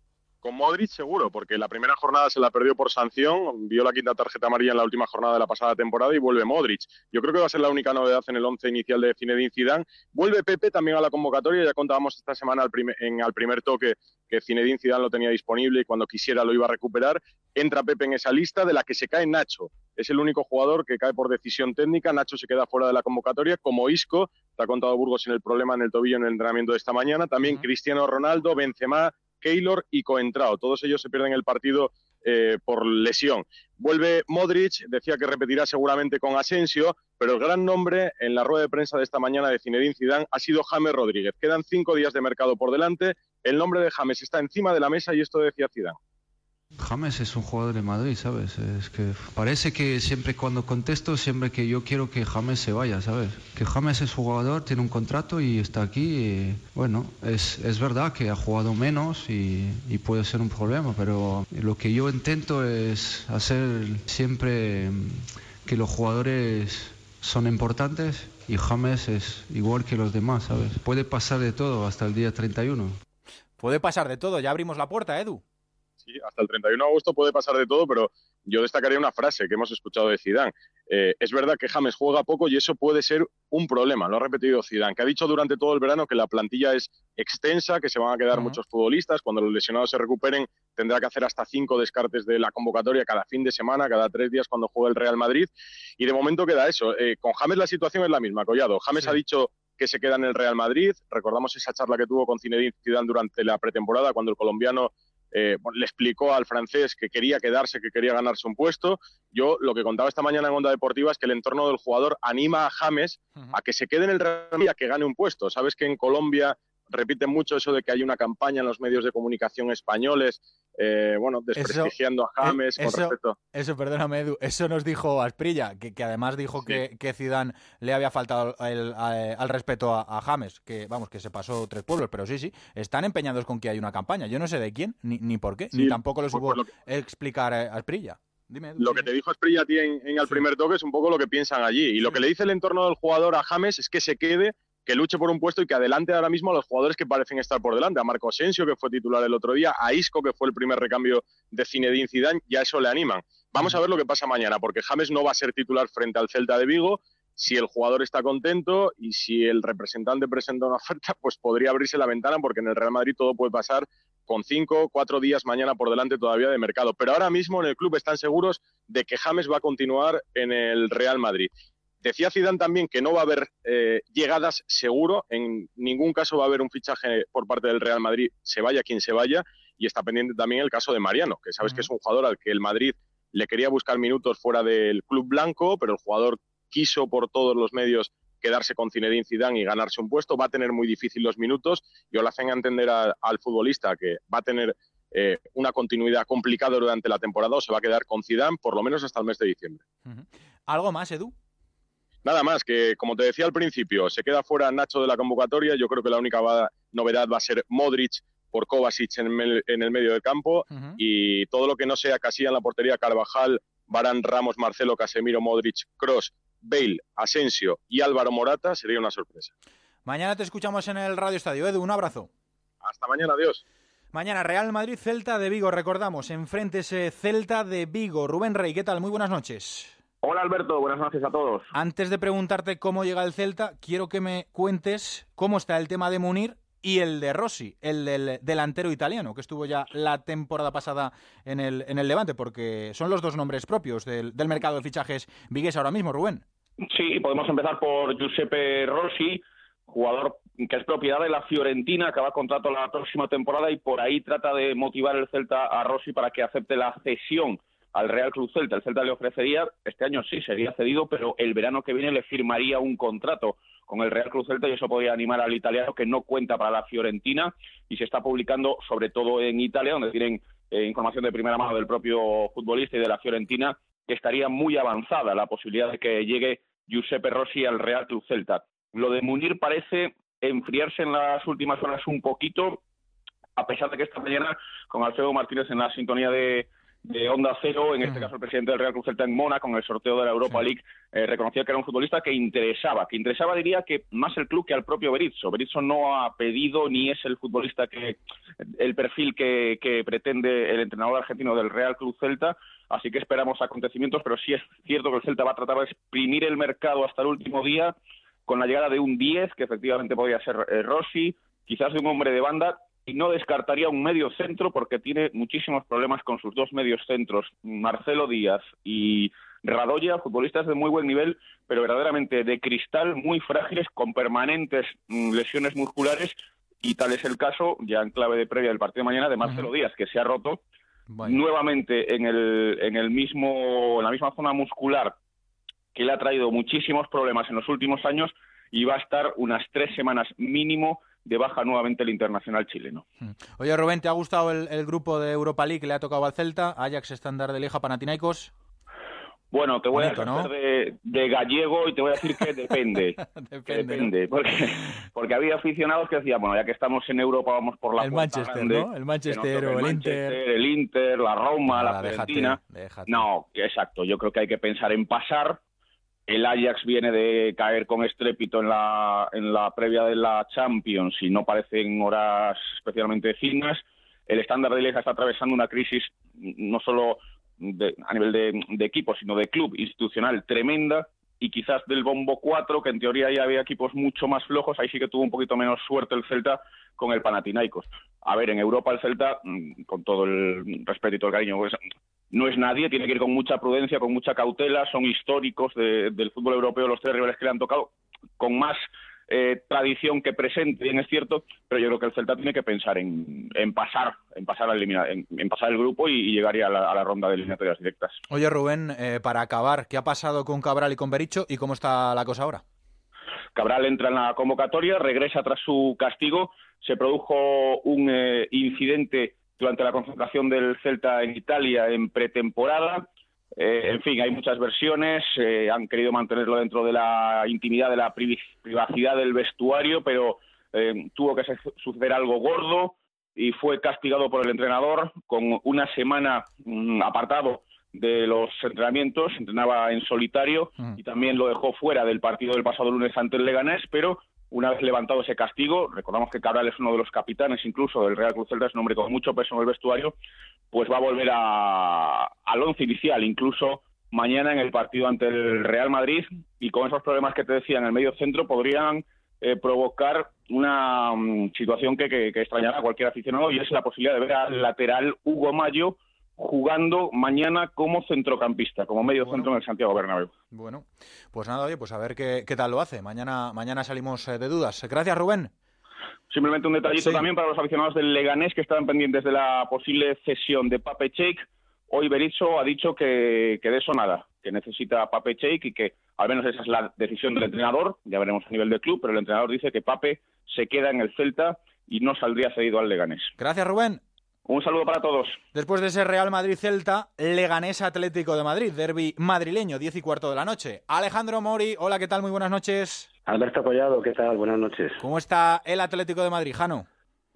Con Modric seguro, porque la primera jornada se la perdió por sanción, vio la quinta tarjeta amarilla en la última jornada de la pasada temporada y vuelve Modric. Yo creo que va a ser la única novedad en el once inicial de Zinedine Zidane. Vuelve Pepe también a la convocatoria, ya contábamos esta semana al primer, en al primer toque que Zinedine Zidane lo tenía disponible y cuando quisiera lo iba a recuperar. Entra Pepe en esa lista de la que se cae Nacho. Es el único jugador que cae por decisión técnica. Nacho se queda fuera de la convocatoria, como Isco. Te ha contado Burgos en el problema en el tobillo en el entrenamiento de esta mañana. También Cristiano Ronaldo, Benzema, Keylor y Coentrao. Todos ellos se pierden el partido eh, por lesión. Vuelve Modric, decía que repetirá seguramente con Asensio, pero el gran nombre en la rueda de prensa de esta mañana de Zinedine Zidane ha sido James Rodríguez. Quedan cinco días de mercado por delante. El nombre de James está encima de la mesa y esto decía Zidane. James es un jugador de Madrid, ¿sabes? Es que parece que siempre cuando contesto, siempre que yo quiero que James se vaya, ¿sabes? Que James es jugador, tiene un contrato y está aquí. Bueno, es, es, verdad que ha jugado menos y, y, puede ser un problema, pero lo que yo intento es hacer siempre que los jugadores son importantes y James es igual que los demás, ¿sabes? Puede pasar de todo hasta el día 31. Puede pasar de todo, ya abrimos la puerta, Edu. Sí, hasta el 31 de agosto puede pasar de todo, pero yo destacaría una frase que hemos escuchado de Zidane. Eh, es verdad que James juega poco y eso puede ser un problema, lo ha repetido Zidane, que ha dicho durante todo el verano que la plantilla es extensa, que se van a quedar muchos futbolistas, cuando los lesionados se recuperen tendrá que hacer hasta cinco descartes de la convocatoria cada fin de semana, cada tres días cuando juega el Real Madrid, y de momento queda eso. Eh, con James la situación es la misma, Collado. James ha dicho que se queda en el Real Madrid. Recordamos esa charla que tuvo con Zinedine Zidane durante la pretemporada, cuando el colombiano eh, le explicó al francés que quería quedarse, que quería ganarse un puesto. Yo lo que contaba esta mañana en Onda Deportiva es que el entorno del jugador anima a James a que se quede en el Real Madrid, a que gane un puesto. Sabes que en Colombia repiten mucho eso de que hay una campaña en los medios de comunicación españoles, eh, bueno, desprestigiando a James eso, con respecto. Eso, perdóname, Edu, eso nos dijo Asprilla, que, que además dijo que, que Zidane le había faltado el, al respeto a, James, que vamos, que se pasó tres pueblos, pero sí, sí, están empeñados con que hay una campaña. Yo no sé de quién, ni, ni por qué, ni tampoco lo supo explicar a Asprilla. Dime, lo que te dijo Asprilla a ti en, el primer toque es un poco lo que piensan allí. Y lo que le dice el entorno del jugador a James es que se quede que luche por un puesto y que adelante ahora mismo a los jugadores que parecen estar por delante. A Marco Asensio, que fue titular el otro día, a Isco, que fue el primer recambio de Zinedine Zidane, ya eso le animan. Vamos a ver lo que pasa mañana, porque James no va a ser titular frente al Celta de Vigo. Si el jugador está contento y si el representante presenta una oferta, pues podría abrirse la ventana, porque en el Real Madrid todo puede pasar con cinco, cuatro días mañana por delante todavía de mercado. Pero ahora mismo en el club están seguros de que James va a continuar en el Real Madrid. Decía Zidane también que no va a haber eh, llegadas seguro, en ningún caso va a haber un fichaje por parte del Real Madrid, se vaya quien se vaya, y está pendiente también el caso de Mariano, que sabes que es un jugador al que el Madrid le quería buscar minutos fuera del club blanco, pero el jugador quiso por todos los medios quedarse con Zinedine Zidane y ganarse un puesto, va a tener muy difícil los minutos y lo hacen entender al futbolista que va a tener eh, una continuidad complicada durante la temporada o se va a quedar con Zidane por lo menos hasta el mes de diciembre. ¿Algo más, Edu? Nada más, que como te decía al principio, se queda fuera Nacho de la convocatoria. Yo creo que la única novedad va a ser Modric por Kovacic en, el, medio del campo y todo lo que no sea Casilla en la portería, Carvajal, Barán, Ramos, Marcelo, Casemiro, Modric, Cross, Bale, Asensio y Álvaro Morata sería una sorpresa. Mañana te escuchamos en el Radio Estadio. Edu, un abrazo. Hasta mañana, adiós. Mañana Real Madrid, Celta de Vigo, recordamos, enfrente ese Celta de Vigo. Rubén Rey, ¿qué tal? Muy buenas noches. Hola Alberto, buenas noches a todos. Antes de preguntarte cómo llega el Celta, quiero que me cuentes cómo está el tema de Munir y el de Rossi, el del delantero italiano, que estuvo ya la temporada pasada en el, en el Levante, porque son los dos nombres propios del, mercado de fichajes vigues ahora mismo, Rubén. Sí, podemos empezar por Giuseppe Rossi, jugador que es propiedad de la Fiorentina, acaba contrato la próxima temporada y por ahí trata de motivar el Celta a Rossi para que acepte la cesión al Real Club Celta. El Celta le ofrecería, este año sí, sería cedido, pero el verano que viene le firmaría un contrato con el Real Club Celta y eso podría animar al italiano que no cuenta para la Fiorentina y se está publicando sobre todo en Italia, donde tienen eh, información de primera mano del propio futbolista y de la Fiorentina, que estaría muy avanzada la posibilidad de que llegue Giuseppe Rossi al Real Club Celta. Lo de Munir parece enfriarse en las últimas horas un poquito, a pesar de que esta mañana, con Alfredo Martínez en la sintonía de, de Onda Cero, en este caso el presidente del Real Cruz Celta en Mona, con el sorteo de la Europa League, eh, reconocía que era un futbolista que interesaba, que interesaba diría que más el club que al propio Berizzo. Berizzo no ha pedido ni es el futbolista que, el perfil que, que pretende el entrenador argentino del Real Club Celta, así que esperamos acontecimientos, pero sí es cierto que el Celta va a tratar de exprimir el mercado hasta el último día, con la llegada de un 10, que efectivamente podría ser eh, Rossi, quizás de un hombre de banda, y no descartaría un medio centro porque tiene muchísimos problemas con sus dos medios centros, Marcelo Díaz y Radoya, futbolistas de muy buen nivel, pero verdaderamente de cristal, muy frágiles, con permanentes mm, lesiones musculares, y tal es el caso, ya en clave de previa del partido de mañana, de Marcelo Díaz, que se ha roto nuevamente en el, en el mismo, en la misma zona muscular que le ha traído muchísimos problemas en los últimos años y va a estar unas tres semanas mínimo de baja nuevamente el internacional chileno. Hmm. Oye, Rubén, ¿te ha gustado el, grupo de Europa League que le ha tocado al Celta? Ajax, Estándar de Lieja, Panathinaikos. Bueno, te voy a decir de, gallego y te voy a decir que depende. depende, porque, había aficionados que decían, bueno, ya que estamos en Europa, vamos por la El Manchester, ¿no? El Manchester o el, Inter. El Inter, la Roma, la Argentina. No, exacto. Yo creo que hay que pensar en pasar el Ajax viene de caer con estrépito en la, en la previa de la Champions y no parecen horas especialmente finas. El estándar de Lieja está atravesando una crisis no solo a nivel de, equipo, sino de club institucional tremenda y quizás del bombo 4, que en teoría ya había equipos mucho más flojos, ahí sí que tuvo un poquito menos suerte el Celta con el Panathinaikos. A ver, en Europa el Celta, mm, con todo el respeto y todo el cariño, pues, no es nadie, tiene que ir con mucha prudencia, con mucha cautela, son históricos del fútbol europeo los tres rivales que le han tocado, con más eh, tradición que presente, bien es cierto, pero yo creo que el Celta tiene que pensar en, pasar, en pasar, en, pasar el grupo y, llegar ya a la, ronda de eliminatorias directas. Oye Rubén, eh, para acabar, ¿qué ha pasado con Cabral y con Bericho y cómo está la cosa ahora? Cabral entra en la convocatoria, regresa tras su castigo, se produjo un eh, incidente durante la concentración del Celta en Italia en pretemporada, eh, en fin, hay muchas versiones, eh, han querido mantenerlo dentro de la intimidad, de la privacidad del vestuario, pero eh, tuvo que suceder algo gordo y fue castigado por el entrenador con una semana mm, apartado de los entrenamientos, entrenaba en solitario mm. y también lo dejó fuera del partido del pasado lunes ante el Leganés, pero una vez levantado ese castigo, recordamos que Cabral es uno de los capitanes incluso del Real Cruz Celta, es un hombre con mucho peso en el vestuario, pues va a volver al once inicial, incluso mañana en el partido ante el Real Madrid y con esos problemas que te decía en el medio centro podrían eh, provocar una mm, situación que, que, extrañará a cualquier aficionado y es la posibilidad de ver al lateral Hugo Mayo jugando mañana como centrocampista, como medio centro en el Santiago Bernabéu. Bueno, pues nada, oye, pues a ver qué, tal lo hace. Mañana, mañana salimos eh, de dudas. Gracias, Rubén. Simplemente un detallito también para los aficionados del Leganés que estaban pendientes de la posible cesión de Pape Cheik. Hoy Berizzo ha dicho que, que de eso nada, que necesita a Pape Cheik y que al menos esa es la decisión del entrenador, ya veremos a nivel del club, pero el entrenador dice que Pape se queda en el Celta y no saldría cedido al Leganés. Gracias, Rubén. Un saludo para todos. Después de ese Real Madrid-Celta, Leganés Atlético de Madrid, derby madrileño, 10 y cuarto de la noche. Alejandro Mori, hola, ¿qué tal? Muy buenas noches. Alberto Collado, ¿qué tal? Buenas noches. ¿Cómo está el Atlético de Madrid, Jano?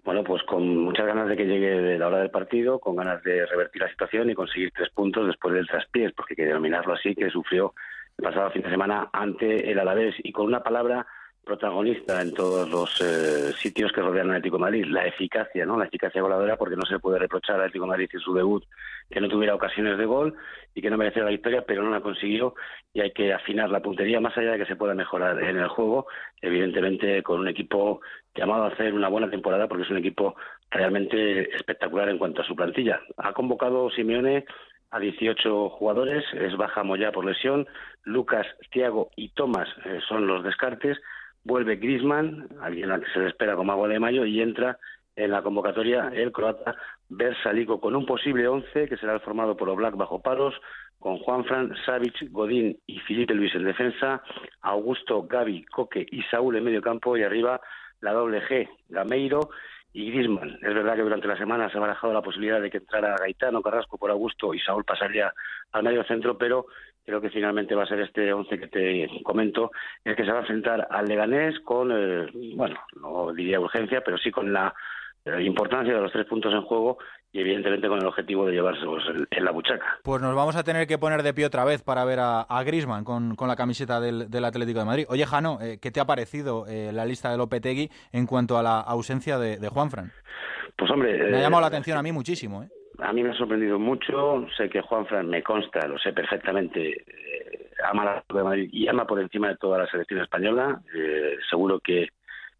Bueno, pues con muchas ganas de que llegue la hora del partido, con ganas de revertir la situación y conseguir tres puntos después del traspiés, porque hay que denominarlo así, que sufrió el pasado fin de semana ante el Alavés. Y con una palabra protagonista en todos los eh, sitios que rodean al Atlético de Madrid, la eficacia, ¿no? La eficacia goleadora, porque no se puede reprochar al Atlético de Madrid en su debut que no tuviera ocasiones de gol y que no mereciera la victoria, pero no la consiguió y hay que afinar la puntería más allá de que se pueda mejorar en el juego, evidentemente con un equipo llamado a hacer una buena temporada porque es un equipo realmente espectacular en cuanto a su plantilla. Ha convocado Simeone a 18 jugadores, es baja Moya por lesión, Lucas, Thiago y Tomás eh, son los descartes, vuelve Grisman, alguien al que se le espera como agua de mayo, y entra en la convocatoria el croata Bersalico con un posible once que será formado por Oblak bajo palos, con Juanfran, Savic, Godín y Felipe Luis en defensa, Augusto, Gaby, Coque y Saúl en medio campo y arriba la doble G, Gameiro y Grisman. Es verdad que durante la semana se ha barajado la posibilidad de que entrara Gaitano, Carrasco por Augusto y Saúl pasaría al medio centro, pero creo que finalmente va a ser este once que te comento, el que se va a enfrentar al Leganés con, eh, bueno, no diría urgencia, pero sí con la importancia de los tres puntos en juego y evidentemente con el objetivo de llevárselos en, la buchaca. Pues nos vamos a tener que poner de pie otra vez para ver a, a Grisman con, la camiseta del, Atlético de Madrid. Oye, Jano, eh, ¿qué te ha parecido eh, la lista de Lopetegui en cuanto a la ausencia de, de Juanfran? Pues hombre... Me ha llamado la atención a mí muchísimo, ¿eh? A mí me ha sorprendido mucho. Sé que Juanfran me consta, lo sé perfectamente, eh, ama la de Madrid y ama por encima de toda la selección española. Eh, seguro que,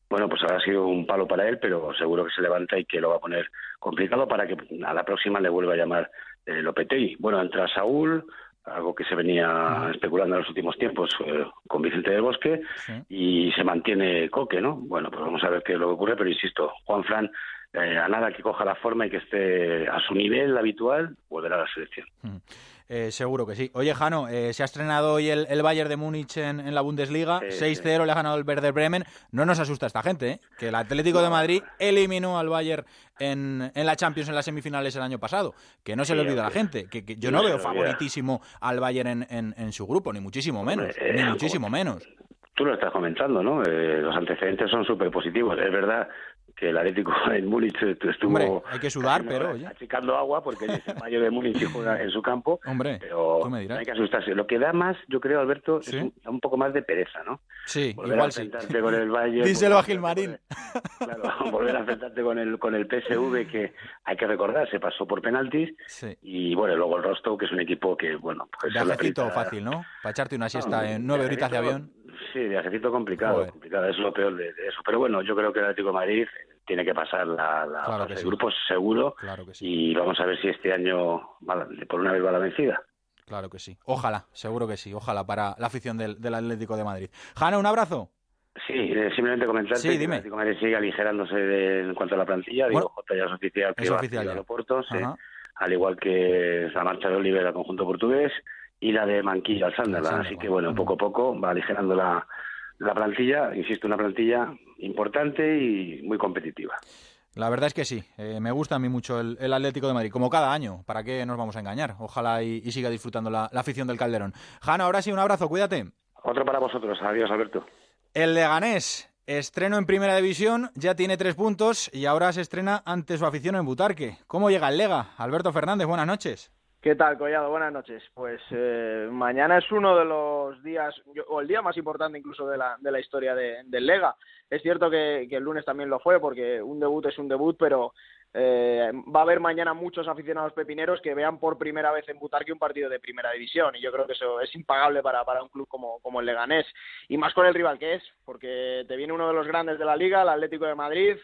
bueno, pues habrá sido un palo para él, pero seguro que se levanta y que lo va a poner complicado para que a la próxima le vuelva a llamar eh, Lopetegui. Bueno, entra Saúl, algo que se venía especulando en los últimos tiempos eh, con Vicente del Bosque, y se mantiene Coque, ¿no? Bueno, pues vamos a ver qué es lo que ocurre, pero insisto, Juan Fran eh, a nada que coja la forma y que esté a su nivel habitual, volverá a la selección. Mm. Eh, seguro que sí. Oye, Jano, eh, se ha estrenado hoy el, Bayern de Múnich en, la Bundesliga. 6-0 le ha ganado el Werder Bremen. No nos asusta esta gente, ¿eh? Que el Atlético de Madrid eliminó al Bayern en, en, la Champions en las semifinales el año pasado. Que no se le olvida a la gente. Que, yo no, veo favoritísimo al Bayern en, en, su grupo, ni muchísimo menos. ni muchísimo menos. Tú lo estás comentando, ¿no? los antecedentes son súper positivos. Es verdad que el Atlético en Múnich estuvo Hombre, hay que sudar, pero oye. achicando agua porque es el mayo de Múnich y juega en su campo. Hombre, pero tú me dirás. no hay que asustarse. Lo que da más, yo creo, Alberto, es un, da un poco más de pereza, ¿no? Sí, Volver igual a sí. enfrentarte con el Valle. Díselo a Gilmarín. Claro, volver a enfrentarte con el con el PSV que hay que recordar se pasó por penaltis Sí. y bueno luego el Rostov que es un equipo que bueno pues es la Viajecito fácil, ¿no? Para echarte una siesta No, en nueve horitas de avión. Sí, viajecito complicado, Joder. complicado, es lo peor de, de eso. Pero bueno, yo creo que el Atlético de Madrid tiene que pasar la, la Claro fase que de sí. grupos seguro Claro que sí. y vamos a ver si este año por una vez va la vencida. Claro que sí. Ojalá, seguro que sí. Ojalá para la afición del, del Atlético de Madrid. Jana, un abrazo. Sí, eh, simplemente comentarte Sí, que el dime. Atlético de Madrid sigue aligerándose de- en cuanto a la plantilla. Digo, Bueno, Jota ya es oficial que es va oficial a aeropuertos, al igual que la marcha de Oliver al conjunto portugués y la de Manquillo al Sunderland. Así que bueno, poco a poco va aligerando la, la plantilla. Insisto, una plantilla importante y muy competitiva. La verdad es que sí. Eh, me gusta a mí mucho el, el Atlético de Madrid, como cada año. ¿Para qué nos vamos a engañar? Ojalá y, y siga disfrutando la, la afición del Calderón. Jana, ahora sí, un abrazo, cuídate. Otro para vosotros. Adiós, Alberto. El Leganés, estreno en Primera División, ya tiene tres puntos y ahora se estrena ante su afición en Butarque. ¿Cómo llega el Lega? Alberto Fernández, buenas noches. ¿Qué tal, Collado? Buenas noches. Pues eh, mañana es uno de los días, o el día más importante incluso de la, de la historia de- del Lega. Es cierto que, el lunes también lo fue, porque un debut es un debut, pero eh, va a haber mañana muchos aficionados pepineros que vean por primera vez en Butarque un partido de primera división, y yo creo que eso es impagable para, un club como el Leganés, y más con el rival que es, porque te viene uno de los grandes de la liga, el Atlético de Madrid,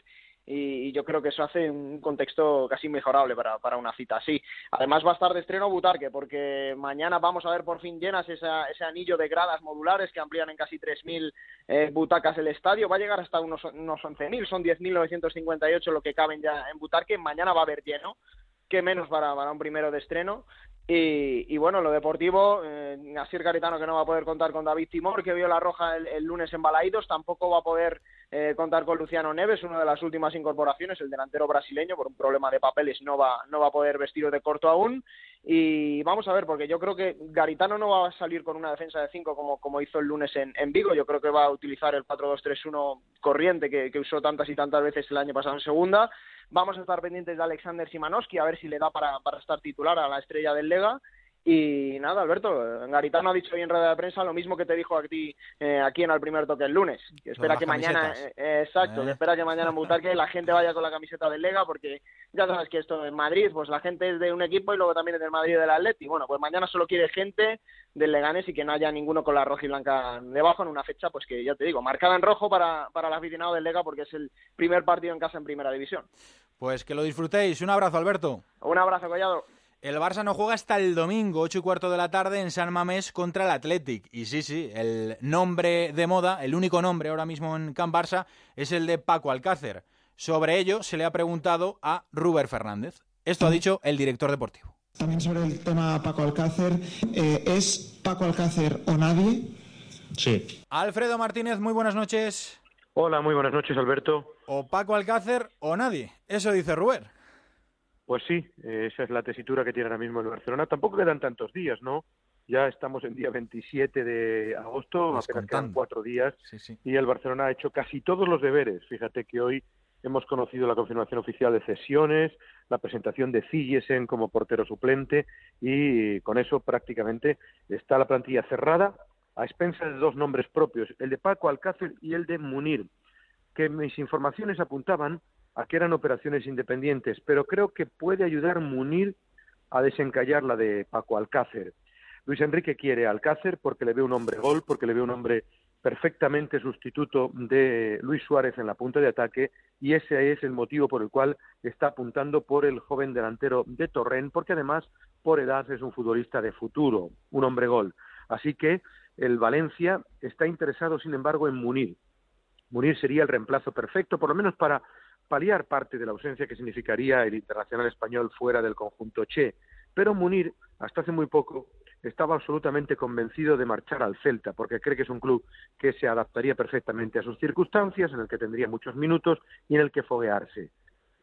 y, yo creo que eso hace un contexto casi mejorable para, para una cita así. Además va a estar de estreno Butarque, porque mañana vamos a ver por fin llenas esa- ese anillo de gradas modulares que amplían en casi 3.000 eh, butacas el estadio. Va a llegar hasta unos, unos 11.000, son 10.958 lo que caben ya en Butarque. Mañana va a haber lleno, que menos para, para un primero de estreno. Y, y bueno, lo deportivo, eh, Asier Garitano que no va a poder contar con David Timor, que vio la roja el, el lunes en Balaídos, tampoco va a poder eh, contar con Luciano Neves, una de las últimas incorporaciones, el delantero brasileño, por un problema de papeles no va, no va a poder vestir de corto aún. Y vamos a ver, porque yo creo que Garitano no va a salir con una defensa de 5 como, como hizo el lunes en, en Vigo, yo creo que va a utilizar el 4-2-3-1 corriente que, que usó tantas y tantas veces el año pasado en segunda. Vamos a estar pendientes de Alexander Simanowski, a ver si le da para, para estar titular a la estrella del Lega. Y nada, Alberto, Garitano ha dicho hoy en rueda de prensa lo mismo que te dijo a ti eh, aquí en el primer toque el lunes. Que espera que mañana, camisetas. eh, exacto, Eh. que espera que mañana en Butarque la gente vaya con la camiseta del Lega, porque ya sabes que esto en Madrid, pues la gente es de un equipo y luego también es del Madrid y del Atleti. Bueno, pues mañana solo quiere gente del Leganés y que no haya ninguno con la roja y blanca debajo en una fecha, pues que ya te digo, marcada en rojo para, para el aficionado del Lega porque es el primer partido en casa en Primera División. Pues que lo disfrutéis. Un abrazo, Alberto. Un abrazo, Collado. El Barça no juega hasta el domingo, 8 y cuarto de la tarde, en San Mamés contra el Athletic. Y sí, sí, el nombre de moda, el único nombre ahora mismo en Can Barça, es el de Paco Alcácer. Sobre ello se le ha preguntado a Ruber Fernández. Esto ha dicho el director deportivo. También sobre el tema Paco Alcácer, eh, ¿es Paco Alcácer o nadie? Sí. Alfredo Martínez, muy buenas noches. Hola, muy buenas noches, Alberto. O Paco Alcácer o nadie. Eso dice Ruber. Pues sí, eh, esa es la tesitura que tiene ahora mismo el Barcelona. Tampoco quedan tantos días, ¿no? Ya estamos en día 27 de agosto, apenas quedan cuatro días, Sí, sí. y el Barcelona ha hecho casi todos los deberes. Fíjate que hoy hemos conocido la confirmación oficial de cesiones, la presentación de Zillesen como portero suplente, y con eso prácticamente está la plantilla cerrada a expensas de dos nombres propios, el de Paco Alcácer y el de Munir, que mis informaciones apuntaban a que eran operaciones independientes, pero creo que puede ayudar Munir a desencallar la de Paco Alcácer. Luis Enrique quiere Alcácer porque le ve un hombre gol, porque le ve un hombre perfectamente sustituto de Luis Suárez en la punta de ataque y ese es el motivo por el cual está apuntando por el joven delantero de Torrent, porque además por edad es un futbolista de futuro, un hombre gol. Así que el Valencia está interesado, sin embargo, en Munir. Munir sería el reemplazo perfecto, por lo menos para paliar parte de la ausencia que significaría el internacional español fuera del conjunto Che. Pero Munir, hasta hace muy poco, estaba absolutamente convencido de marchar al Celta, porque cree que es un club que se adaptaría perfectamente a sus circunstancias, en el que tendría muchos minutos y en el que foguearse.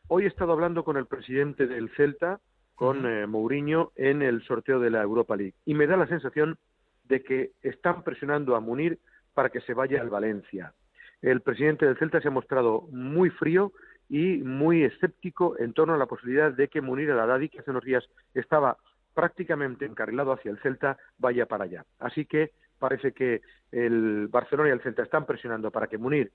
Hoy he estado hablando con el presidente del Celta, con eh, Mourinho, en el sorteo de la Europa League, y me da la sensación de que están presionando a Munir para que se vaya al Valencia. El presidente del Celta se ha mostrado muy frío y muy escéptico en torno a la posibilidad de que Munir el Haddadi, que hace unos días estaba prácticamente encarrilado hacia el Celta, vaya para allá. Así que parece que el Barcelona y el Celta están presionando para que Munir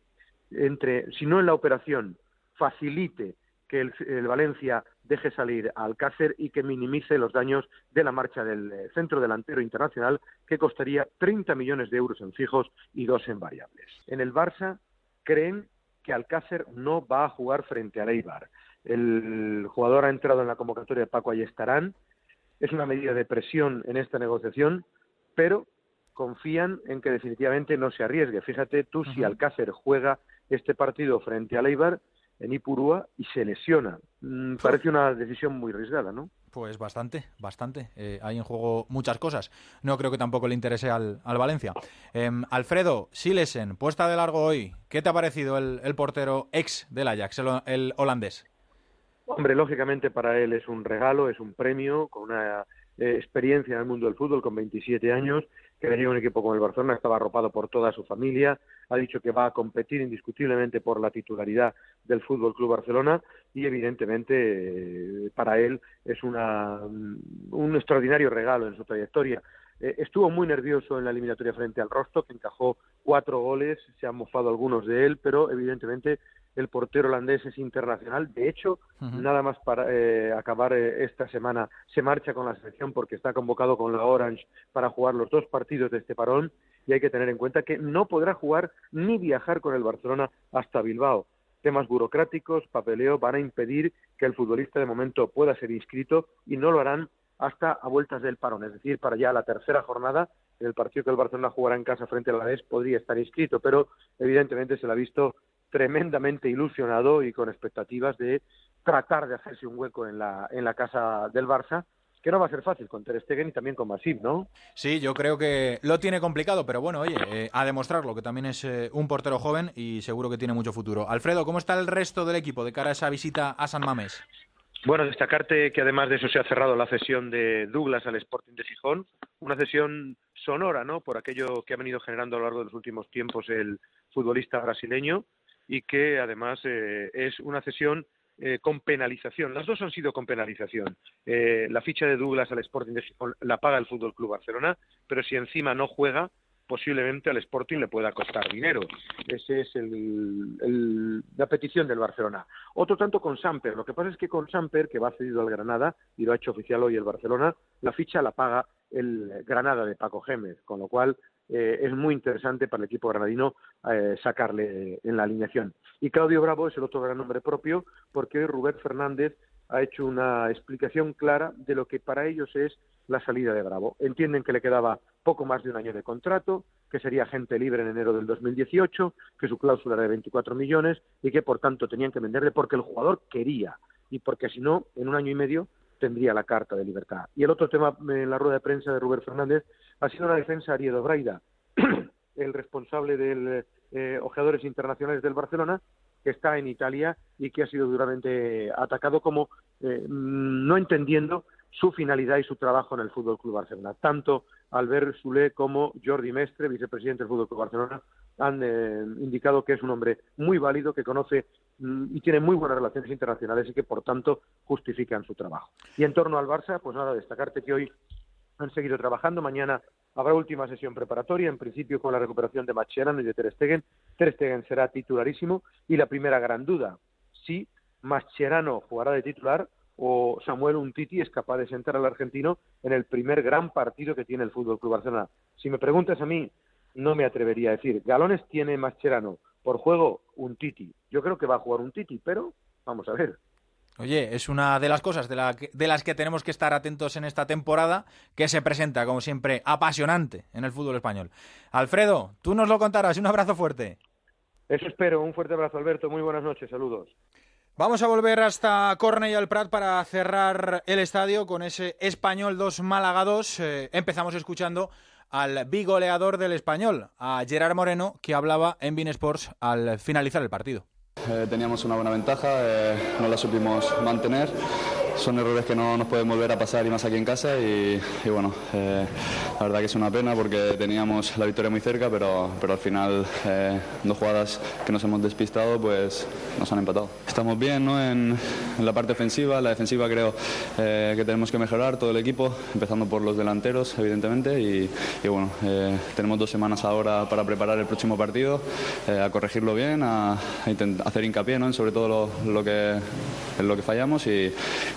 entre, si no en la operación, facilite que el, Valencia deje salir a Alcácer y que minimice los daños de la marcha del eh, centro delantero internacional que costaría 30 millones de euros en fijos y dos en variables. En el Barça creen que Alcácer no va a jugar frente a Eibar. El jugador ha entrado en la convocatoria de Paco Ayestarán. Es una medida de presión en esta negociación, pero confían en que definitivamente no se arriesgue. Fíjate tú si Alcácer juega este partido frente a Eibar en Ipurúa y se lesiona. Mm, parece una decisión muy arriesgada, ¿no? Pues bastante, bastante. Eh, hay en juego muchas cosas. No creo que tampoco le interese al, Valencia. Em, Alfredo, Silesen, puesta de largo hoy. ¿Qué te ha parecido el, portero ex del Ajax, el, holandés? Hombre, lógicamente para él es un regalo, es un premio, con una eh, experiencia en el mundo del fútbol con 27 años que venía un equipo como el Barcelona, estaba arropado por toda su familia, ha dicho que va a competir indiscutiblemente por la titularidad del Fútbol Club Barcelona y evidentemente eh, para él es una, un extraordinario regalo en su trayectoria. Eh, estuvo muy nervioso en la eliminatoria frente al Rostock, encajó cuatro goles, se han mofado algunos de él, pero evidentemente el portero holandés es internacional. De hecho, nada más para eh, acabar eh, esta semana se marcha con la selección porque está convocado con la Orange para jugar los dos partidos de este parón y hay que tener en cuenta que no podrá jugar ni viajar con el Barcelona hasta Bilbao. Temas burocráticos, papeleo, van a impedir que el futbolista de momento pueda ser inscrito y no lo harán hasta a vueltas del parón, es decir, para ya la tercera jornada, el partido que el Barcelona jugará en casa frente a la vez podría estar inscrito, pero evidentemente se le ha visto tremendamente ilusionado y con expectativas de tratar de hacerse un hueco en la, en la casa del Barça, que no va a ser fácil con Ter Stegen y también con Masip, ¿no? Sí, yo creo que lo tiene complicado, pero bueno, oye, eh, a demostrarlo, que también es eh, un portero joven y seguro que tiene mucho futuro. Alfredo, ¿cómo está el resto del equipo de cara a esa visita a San Mamés? Bueno, destacarte que además de eso se ha cerrado la cesión de Douglas al Sporting de Gijón, una cesión sonora, ¿no? Por aquello que ha venido generando a lo largo de los últimos tiempos el futbolista brasileño, y que además eh, es una cesión eh, con penalización. Las dos han sido con penalización. Eh, la ficha de Douglas al Sporting de la paga el Fútbol Club Barcelona, pero si encima no juega, posiblemente al Sporting le pueda costar dinero. Esa es la petición del Barcelona. Otro tanto con Samper. Lo que pasa es que con Samper, que va cedido al Granada, y lo ha hecho oficial hoy el Barcelona, la ficha la paga el Granada de Paco Gémez, con lo cual eh, es muy interesante para el equipo granadino eh, sacarle en la alineación. Y Claudio Bravo es el otro gran nombre propio porque Rubén Fernández ha hecho una explicación clara de lo que para ellos es la salida de Bravo. Entienden que le quedaba poco más de un año de contrato, que sería gente libre en enero del 2018, que su cláusula era de 24 millones y que por tanto tenían que venderle porque el jugador quería y porque si no, en un año y medio tendría la carta de libertad. Y el otro tema en la rueda de prensa de Rubén Fernández ha sido la defensa de Ariedo Braida, el responsable del eh, Ojeadores Internacionales del Barcelona, que está en Italia y que ha sido duramente atacado como eh, no entendiendo su finalidad y su trabajo en el Fútbol Club Barcelona. Tanto Albert Soule como Jordi Mestre, vicepresidente del Fútbol Club Barcelona, han eh, indicado que es un hombre muy válido, que conoce y tiene muy buenas relaciones internacionales y que, por tanto, justifican su trabajo. Y en torno al Barça, pues nada, destacarte que hoy han seguido trabajando. Mañana habrá última sesión preparatoria, en principio con la recuperación de Mascherano y de Ter Stegen. Ter Stegen será titularísimo y la primera gran duda, si Mascherano jugará de titular o Samuel Untiti es capaz de sentar al argentino en el primer gran partido que tiene el Fútbol Club Barcelona. Si me preguntas a mí, no me atrevería a decir. Galones tiene Mascherano. Por juego, un Titi. Yo creo que va a jugar un Titi, pero vamos a ver. Oye, es una de las cosas de, las que tenemos que estar atentos en esta temporada, que se presenta, como siempre, apasionante en el fútbol español. Alfredo, tú nos lo contarás. Un abrazo fuerte. Eso espero. Un fuerte abrazo, Alberto. Muy buenas noches. Saludos. Vamos a volver hasta Corney al Prat para cerrar el estadio con ese Español 2 Málaga 2. Eh, empezamos escuchando al bigoleador del español, a Gerard Moreno, que hablaba en Bean Sports al finalizar el partido. Eh, teníamos una buena ventaja, eh, no la supimos mantener son errores que no nos pueden volver a pasar y más aquí en casa y, bueno, eh, la verdad que es una pena porque teníamos la victoria muy cerca, pero, pero al final eh, dos jugadas que nos hemos despistado pues nos han empatado. Estamos bien ¿no? en, la parte ofensiva, la defensiva creo eh, que tenemos que mejorar todo el equipo, empezando por los delanteros evidentemente y, bueno, tenemos dos semanas ahora para preparar el próximo partido, a corregirlo bien, a, hacer hincapié ¿no? en sobre todo lo, lo que, en lo que fallamos y,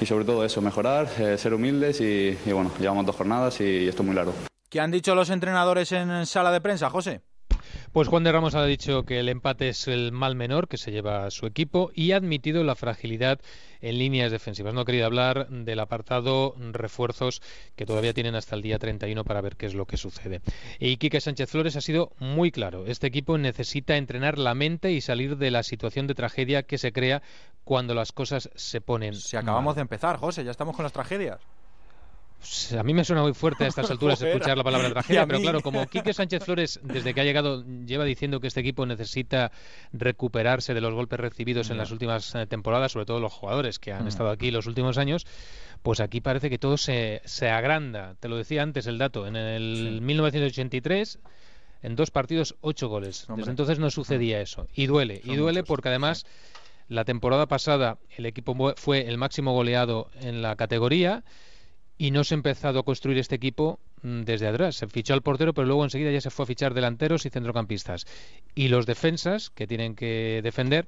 sobre todo eso, mejorar, eh, ser humildes y, bueno, llevamos dos jornadas y esto es muy largo. ¿Qué han dicho los entrenadores en sala de prensa, José? Pues Juan de Ramos ha dicho que el empate es el mal menor que se lleva su equipo y ha admitido la fragilidad en líneas defensivas. No ha querido hablar del apartado refuerzos que todavía tienen hasta el día 31 para ver qué es lo que sucede. Y Quique Sánchez Flores ha sido muy claro. Este equipo necesita entrenar la mente y salir de la situación de tragedia que se crea cuando las cosas se ponen. Si acabamos de empezar, José, ya estamos con las tragedias. Pues, a mí me suena muy fuerte a estas alturas escuchar la palabra tragedia, pero claro, como Quique Sánchez Flores, desde que ha llegado, lleva diciendo que este equipo necesita recuperarse de los golpes recibidos en las últimas eh, temporadas, sobre todo los jugadores que han mm. estado aquí los últimos años, pues aquí parece que todo se, se agranda. Te lo decía antes el dato, en el 1983 en dos partidos ocho goles. Desde entonces no sucedía mm. eso. Y duele, y duele porque además la temporada pasada el equipo fue el máximo goleado en la categoría y no se ha empezado a construir este equipo mm, desde atrás. Se fichó al portero, pero luego enseguida ya se fue a fichar delanteros y centrocampistas. Y los defensas, que tienen que defender,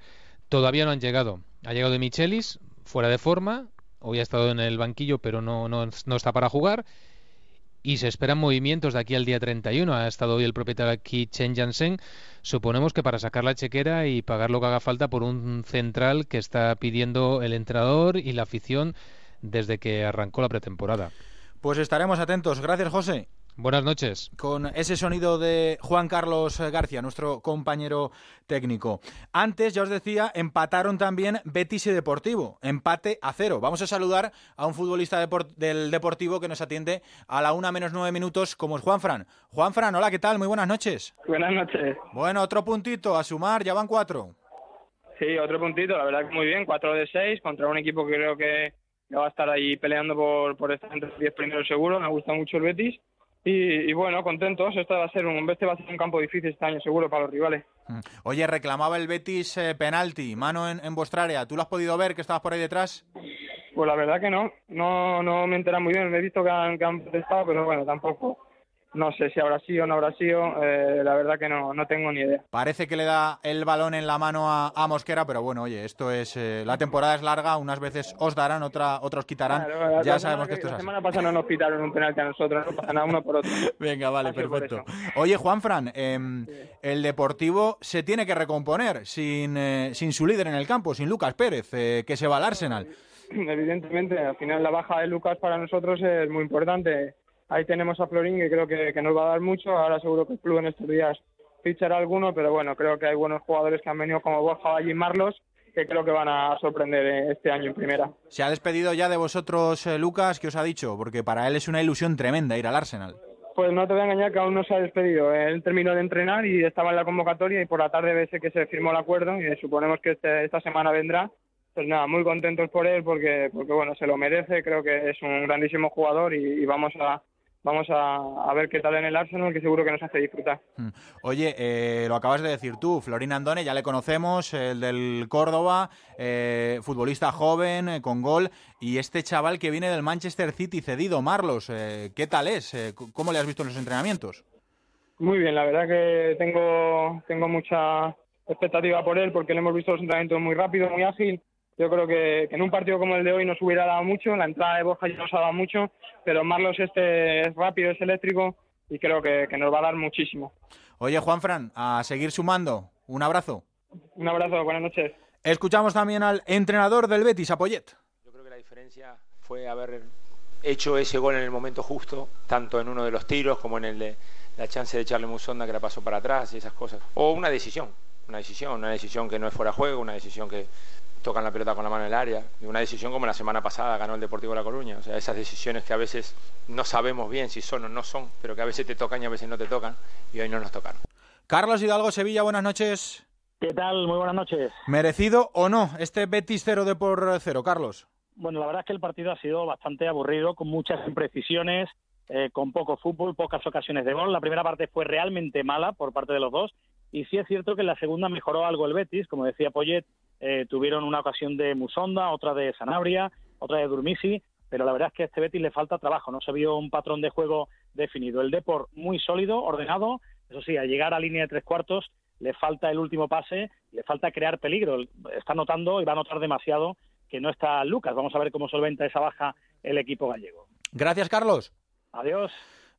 todavía no han llegado. Ha llegado de Michelis, fuera de forma, hoy ha estado en el banquillo, pero no, no, no está para jugar. Y se esperan movimientos de aquí al día 31. Ha estado hoy el propietario aquí, Chen Jansen. Suponemos que para sacar la chequera y pagar lo que haga falta por un central que está pidiendo el entrenador y la afición desde que arrancó la pretemporada. Pues estaremos atentos. Gracias, José. Buenas noches. Con ese sonido de Juan Carlos García, nuestro compañero técnico. Antes, ya os decía, empataron también Betis y Deportivo. Empate a cero. Vamos a saludar a un futbolista del Deportivo que nos atiende a la una menos nueve minutos, como es Juan Fran. Juan Fran, hola, ¿qué tal? Muy buenas noches. Buenas noches. Bueno, otro puntito a sumar, ya van cuatro. Sí, otro puntito, la verdad que muy bien, cuatro de seis contra un equipo que creo que va a estar ahí peleando por, por estar entre los 10 primeros seguro. Me gusta mucho el Betis. Y, bueno, contentos. Este va a ser un este va a ser un campo difícil este año, seguro, para los rivales. Mm. Oye, reclamaba el Betis eh, penalti, mano en, en, vuestra área. ¿Tú lo has podido ver que estabas por ahí detrás? Pues la verdad que no. No, no me entera muy bien. Me he visto que han, que han protestado, pero bueno, tampoco no sé si habrá sido o no habrá sido, eh, la verdad que no, no tengo ni idea. Parece que le da el balón en la mano a, Mosquera, pero bueno, oye, esto es. Eh, la temporada es larga, unas veces os darán, otra, otros quitarán. ya sabemos que, esto es así. La semana pasada no nos quitaron un penalti a nosotros, no pasa nada uno por otro. Venga, vale, perfecto. Oye, Juanfran, eh, el Deportivo se tiene que recomponer sin, eh, sin su líder en el campo, sin Lucas Pérez, que se va al Arsenal. Evidentemente, al final la baja de Lucas para nosotros es muy importante Ahí tenemos a Florín que creo que, nos va a dar mucho. Ahora seguro que el club en estos días fichará alguno, pero bueno, creo que hay buenos jugadores que han venido como Borja y Marlos que creo que van a sorprender este año en primera. ¿Se ha despedido ya de vosotros, eh, Lucas? ¿Qué os ha dicho? Porque para él es una ilusión tremenda ir al Arsenal. Pues no te voy a engañar que aún no se ha despedido. Él terminó de entrenar y estaba en la convocatoria y por la tarde ves que se firmó el acuerdo y suponemos que este, esta semana vendrá. Pues nada, muy contentos por él porque, porque bueno, se lo merece. Creo que es un grandísimo jugador y vamos a, vamos a, ver qué tal en el Arsenal, que seguro que nos hace disfrutar. Mm. Oye, eh, lo acabas de decir tú, Florín Andone, ya le conocemos, el del Córdoba, eh, futbolista joven, eh, con gol, y este chaval que viene del Manchester City cedido, Marlos, ¿qué tal es? ¿Cómo le has visto en los entrenamientos? Muy bien, la verdad que tengo, tengo mucha expectativa por él, porque le hemos visto los entrenamientos muy rápido, muy ágil, yo creo que, en un partido como el de hoy nos hubiera dado mucho, la entrada de Borja ya nos ha dado mucho, pero Marlos este es rápido, es eléctrico y creo que, nos va a dar muchísimo. Oye, Juanfran, a seguir sumando. Un abrazo. Un abrazo, buenas noches. Escuchamos también al entrenador del Betis, Apoyet. Yo creo que la diferencia fue haber hecho ese gol en el momento justo, tanto en uno de los tiros como en el de la chance de echarle Musonda que la pasó para atrás y esas cosas. O una decisión, una decisión, una decisión que no es fuera de juego, una decisión que tocan la pelota con la mano en el área. Y una decisión como la semana pasada ganó el Deportivo de La Coruña. O sea, esas decisiones que a veces no sabemos bien si son o no son, pero que a veces te tocan y a veces no te tocan, y hoy no nos tocaron. Carlos Hidalgo, Sevilla, buenas noches. ¿Qué tal? Muy buenas noches. ¿Merecido o no este Betis 0 de por cero, Carlos? Bueno, la verdad es que el partido ha sido bastante aburrido, con muchas imprecisiones, eh, con poco fútbol, pocas ocasiones de gol. La primera parte fue realmente mala por parte de los dos. Y sí es cierto que en la segunda mejoró algo el Betis, como decía Poyet, eh, tuvieron una ocasión de Musonda, otra de Sanabria, otra de Durmisi, pero la verdad es que a este Betis le falta trabajo, no se vio un patrón de juego definido. El Depor muy sólido, ordenado, eso sí, a llegar a línea de tres cuartos le falta el último pase, le falta crear peligro. Está notando y va a notar demasiado que no está Lucas. Vamos a ver cómo solventa esa baja el equipo gallego. Gracias, Carlos. Adiós.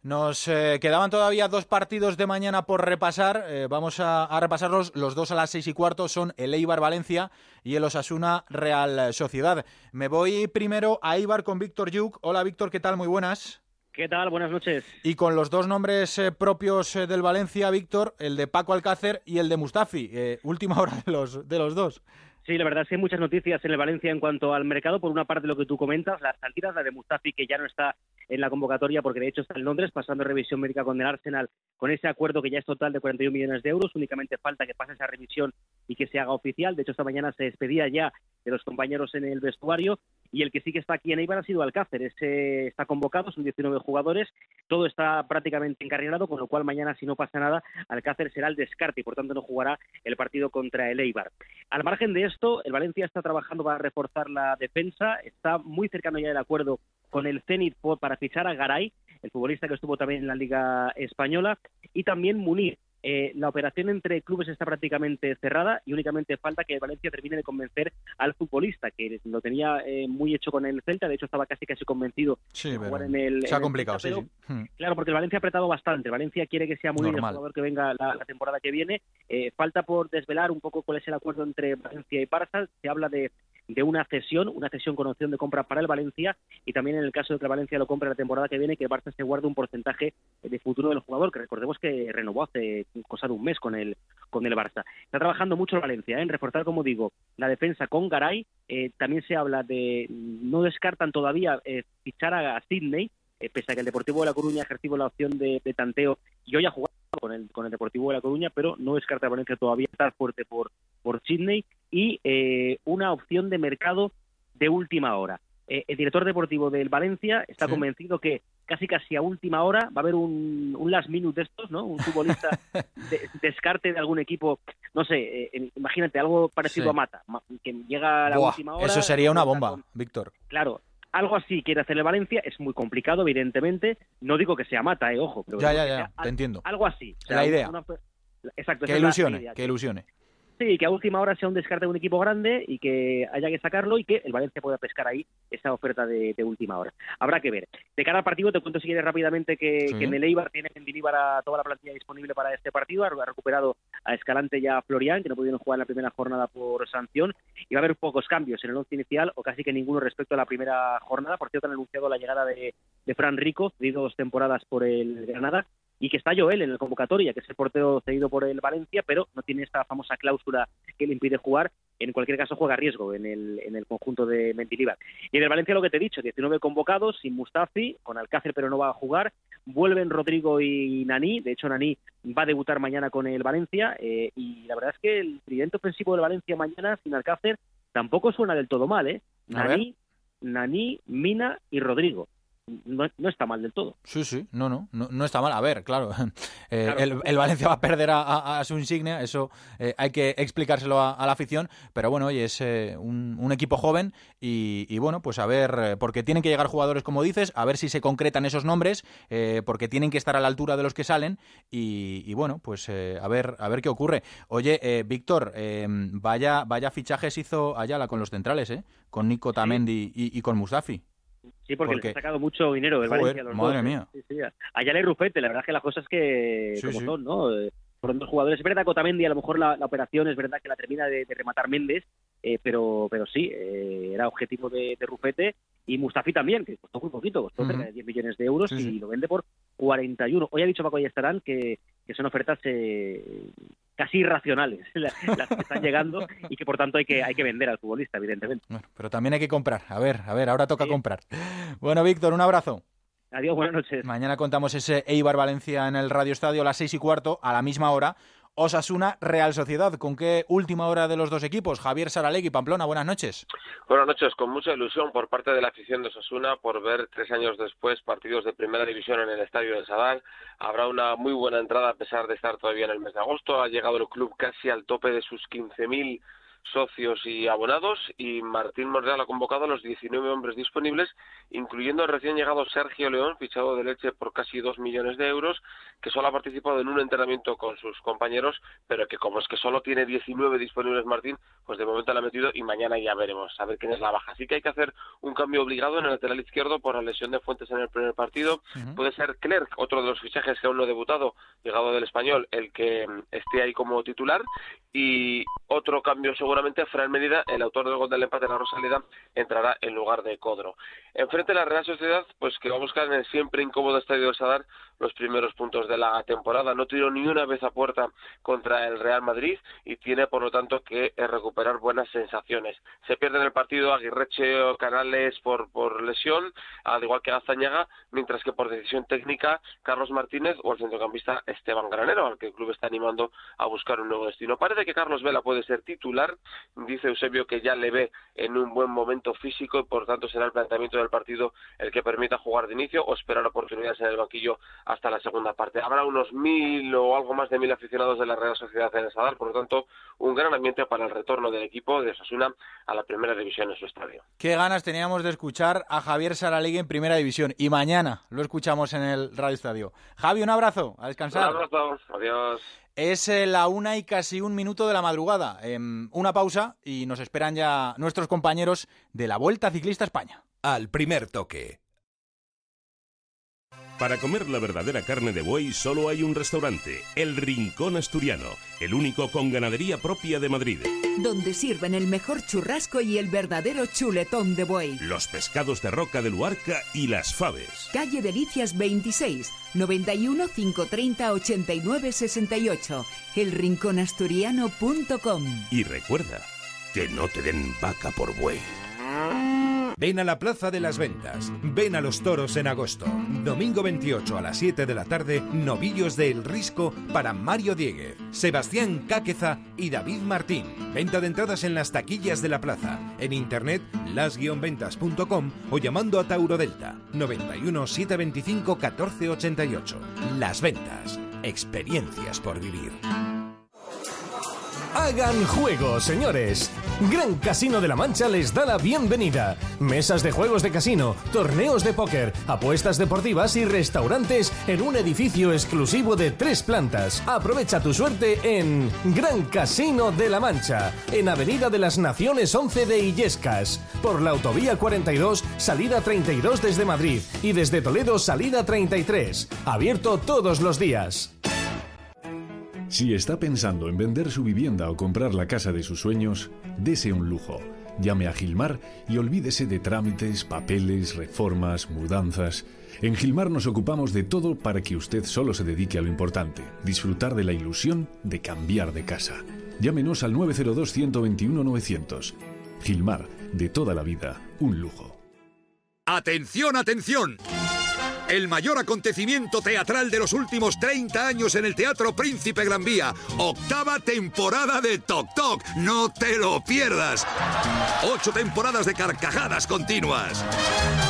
Nos eh, quedaban todavía dos partidos de mañana por repasar. Eh, vamos a, repasarlos. Los dos a las seis y cuarto son el Eibar Valencia y el Osasuna Real Sociedad. Me voy primero a Eibar con Víctor Yuk. Hola Víctor, ¿qué tal? Muy buenas. ¿Qué tal? Buenas noches. Y con los dos nombres eh, propios del Valencia, Víctor, el de Paco Alcácer y el de Mustafi. última hora de los, de los dos. Sí, la verdad es que hay muchas noticias en el Valencia en cuanto al mercado. Por una parte, lo que tú comentas, las salidas, la de Mustafi, que ya no está en la convocatoria porque de hecho está en Londres pasando revisión médica con el Arsenal, con ese acuerdo que ya es total de 41 millones de euros. Únicamente falta que pase esa revisión y que se haga oficial. De hecho, esta mañana se despedía ya de los compañeros en el vestuario. Y el que sí que está aquí en Eibar ha sido Alcácer. Ese está convocado, son 19 jugadores. Todo está prácticamente encarrilado, con lo cual mañana, si no pasa nada, Alcácer será el descarte y por tanto no jugará el partido contra el Eibar. Al margen de esto, el Valencia está trabajando para reforzar la defensa. Está muy cercano ya del acuerdo con el Zenit para fichar a Garay, el futbolista que estuvo también en la Liga Española, y también Munir, eh, la operación entre clubes está prácticamente cerrada y únicamente falta que Valencia termine de convencer al futbolista, que lo tenía eh, muy hecho con el Celta, de hecho estaba casi casi convencido de jugar en el... Se ha complicado, sí, hmm. Claro, porque el Valencia ha apretado bastante, Valencia quiere que sea muy el jugador que venga la, temporada que viene, eh, falta por desvelar un poco cuál es el acuerdo entre Valencia y Barça, se habla de de una cesión, una cesión con opción de compra para el Valencia y también en el caso de que el Valencia lo compre la temporada que viene, que el Barça se guarde un porcentaje de futuro del jugador, que recordemos que renovó hace cosa de un mes con el, con el Barça. Está trabajando mucho el Valencia ¿eh? en reforzar, como digo, la defensa con Garay. Eh, también se habla de, no descartan todavía eh, fichar a Sidney, pese a que el Deportivo de La Coruña ha ejercido la opción de, tanteo y hoy ha jugado con el, con el Deportivo de La Coruña, pero no descarta Valencia todavía estar fuerte por, por Sidney y eh, una opción de mercado de última hora. Eh, el director deportivo del Valencia está convencido que casi casi a última hora va a haber un, un last minute de estos, ¿no? Un futbolista de, descarte de algún equipo, no sé, eh, imagínate algo parecido a Mata, que llega a la última hora. Eso sería una bomba, Víctor. Claro, algo así quiere hacer el Valencia, es muy complicado, evidentemente. No digo que sea Mata, eh, ojo. Pero ya, ya, ya, te entiendo. Algo así. la idea. exacto. Que ilusione, que ilusione. Sí, que a última hora sea un descarte de un equipo grande y que haya que sacarlo y que el Valencia pueda pescar ahí esa oferta de, última hora. Habrá que ver. De cara al partido, te cuento si quieres rápidamente que, en el Eibar tiene en Dilíbar toda la plantilla disponible para este partido. Ha recuperado a Escalante ya a Florian, que no pudieron jugar en la primera jornada por sanción. Y va a haber pocos cambios en el once inicial o casi que ninguno respecto a la primera jornada. Por cierto, han anunciado la llegada de, de Fran Rico, de dos temporadas por el Granada y que está Joel en la convocatoria, que es el portero cedido por el Valencia, pero no tiene esta famosa cláusula que le impide jugar. En cualquier caso, juega a riesgo en el, en el conjunto de Mendilibar. Y en el Valencia, lo que te he dicho, 19 convocados, sin Mustafi, con Alcácer, pero no va a jugar. Vuelven Rodrigo y Nani. De hecho, Nani va a debutar mañana con el Valencia. Eh, y la verdad es que el tridente ofensivo del Valencia mañana, sin Alcácer, tampoco suena del todo mal, ¿eh? Nani, Nani, Mina y Rodrigo no, está mal del todo. Sí, sí, no, no, no, está mal. A ver, claro, eh, El, Valencia va a perder a, su insignia, eso eh, hay que explicárselo a, la afición, pero bueno, oye, es eh, un, equipo joven y, bueno, pues a ver, porque tienen que llegar jugadores, como dices, a ver si se concretan esos nombres, porque tienen que estar a la altura de los que salen y, bueno, pues a ver a ver qué ocurre. Oye, Víctor, vaya, vaya fichajes hizo Ayala con los centrales, ¿eh? Con Nico Tamendi y con Mustafi. Sí, porque, les ha sacado mucho dinero del Valencia. Los madre mía. Sí, sí. Allá le Rufete, la verdad es que las cosas que como son, ¿no? Eh, por dos jugadores. Es verdad que Otamendi a lo mejor la, operación es verdad que la termina de, rematar Méndez, eh, pero, pero sí, eh, era objetivo de, Rufete y Mustafi también, que costó muy poquito, costó cerca de 10 millones de euros y lo vende por 41. Hoy ha dicho Paco Estarán que, que son ofertas eh, casi irracionales las, que están llegando y que por tanto hay que, hay que vender al futbolista, evidentemente. Bueno, pero también hay que comprar. A ver, a ver, ahora toca comprar. Bueno, Víctor, un abrazo. Adiós, buenas noches. Mañana contamos ese Eibar Valencia en el Radio Estadio a las seis y cuarto, a la misma hora. Osasuna Real Sociedad. ¿Con qué última hora de los dos equipos? Javier Saralegui, Pamplona, buenas noches. Buenas noches, con mucha ilusión por parte de la afición de Osasuna por ver tres años después partidos de primera división en el estadio de Sadar. Habrá una muy buena entrada a pesar de estar todavía en el mes de agosto. Ha llegado el club casi al tope de sus 15.000 socios y abonados y Martín Monreal ha convocado a los 19 hombres disponibles, incluyendo el recién llegado Sergio León, fichado de leche por casi 2 millones de euros, que solo ha participado en un entrenamiento con sus compañeros, pero que como es que solo tiene 19 disponibles Martín, pues de momento la ha metido y mañana ya veremos a ver quién es la baja. Así que hay que hacer un cambio obligado en el lateral izquierdo por la lesión de Fuentes en el primer partido. Puede ser Clerc, otro de los fichajes que aún no ha debutado, llegado del español, el que mm, esté ahí como titular. Y otro cambio seguramente, Fran Medida, el autor del gol del empate en la Rosaleda, entrará en lugar de Codro. Enfrente de la Real Sociedad, pues que va a buscar en el siempre incómodo estadio de Sadar los primeros puntos de la temporada. No tiró ni una vez a puerta contra el Real Madrid y tiene, por lo tanto, que eh, recuperar buenas sensaciones. Se pierde en el partido Aguirreche o Canales por, por lesión, al igual que Azañaga, mientras que por decisión técnica Carlos Martínez o el centrocampista Esteban Granero, al que el club está animando a buscar un nuevo destino. Parece que Carlos Vela puede ser titular, dice Eusebio que ya le ve en un buen momento físico y por tanto será el planteamiento del partido el que permita jugar de inicio o esperar oportunidades en el banquillo hasta la segunda parte. Habrá unos mil o algo más de mil aficionados de la Real Sociedad en el Sadar, por lo tanto, un gran ambiente para el retorno del equipo de Osasuna a la primera división en su estadio. Qué ganas teníamos de escuchar a Javier Saralegui en primera división y mañana lo escuchamos en el Radio Estadio. Javi, un abrazo, a descansar. Un abrazo, adiós. Es eh, la una y casi un minuto de la madrugada. Em, una pausa y nos esperan ya nuestros compañeros de la Vuelta Ciclista España. Al primer toque. Para comer la verdadera carne de buey solo hay un restaurante, El Rincón Asturiano, el único con ganadería propia de Madrid. Donde sirven el mejor churrasco y el verdadero chuletón de buey. Los pescados de roca de Luarca y las faves. Calle Delicias 26, 91 530 89 68, elrinconasturiano.com. Y recuerda, que no te den vaca por buey. Ven a la Plaza de las Ventas. Ven a los toros en agosto. Domingo 28 a las 7 de la tarde, novillos de El Risco para Mario Dieguez, Sebastián Cáqueza y David Martín. Venta de entradas en las taquillas de la plaza. En internet, las-ventas.com o llamando a Tauro Delta 91 725 1488. Las Ventas. Experiencias por vivir. Hagan juego, señores. Gran Casino de la Mancha les da la bienvenida. Mesas de juegos de casino, torneos de póker, apuestas deportivas y restaurantes en un edificio exclusivo de tres plantas. Aprovecha tu suerte en Gran Casino de la Mancha, en Avenida de las Naciones 11 de Illescas, por la Autovía 42, salida 32 desde Madrid y desde Toledo, salida 33. Abierto todos los días. Si está pensando en vender su vivienda o comprar la casa de sus sueños, dese un lujo. Llame a Gilmar y olvídese de trámites, papeles, reformas, mudanzas. En Gilmar nos ocupamos de todo para que usted solo se dedique a lo importante, disfrutar de la ilusión de cambiar de casa. Llámenos al 902-121-900. Gilmar, de toda la vida, un lujo. ¡Atención, atención! El mayor acontecimiento teatral de los últimos 30 años en el Teatro Príncipe Gran Vía. Octava temporada de Toc Toc. No te lo pierdas. Ocho temporadas de carcajadas continuas.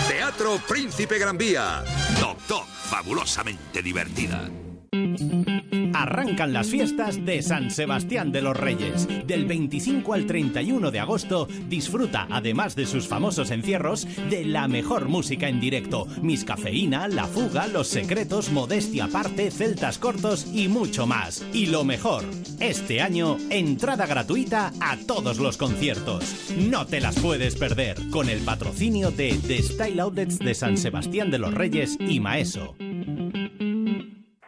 Teatro Príncipe Gran Vía. Toc Toc. Fabulosamente divertida. Arrancan las fiestas de San Sebastián de los Reyes. Del 25 al 31 de agosto disfruta, además de sus famosos encierros, de la mejor música en directo. Miss Cafeína, La Fuga, Los Secretos, Modestia Aparte, Celtas Cortos y mucho más. Y lo mejor, este año, entrada gratuita a todos los conciertos. No te las puedes perder con el patrocinio de The Style Outlets de San Sebastián de los Reyes y Maeso.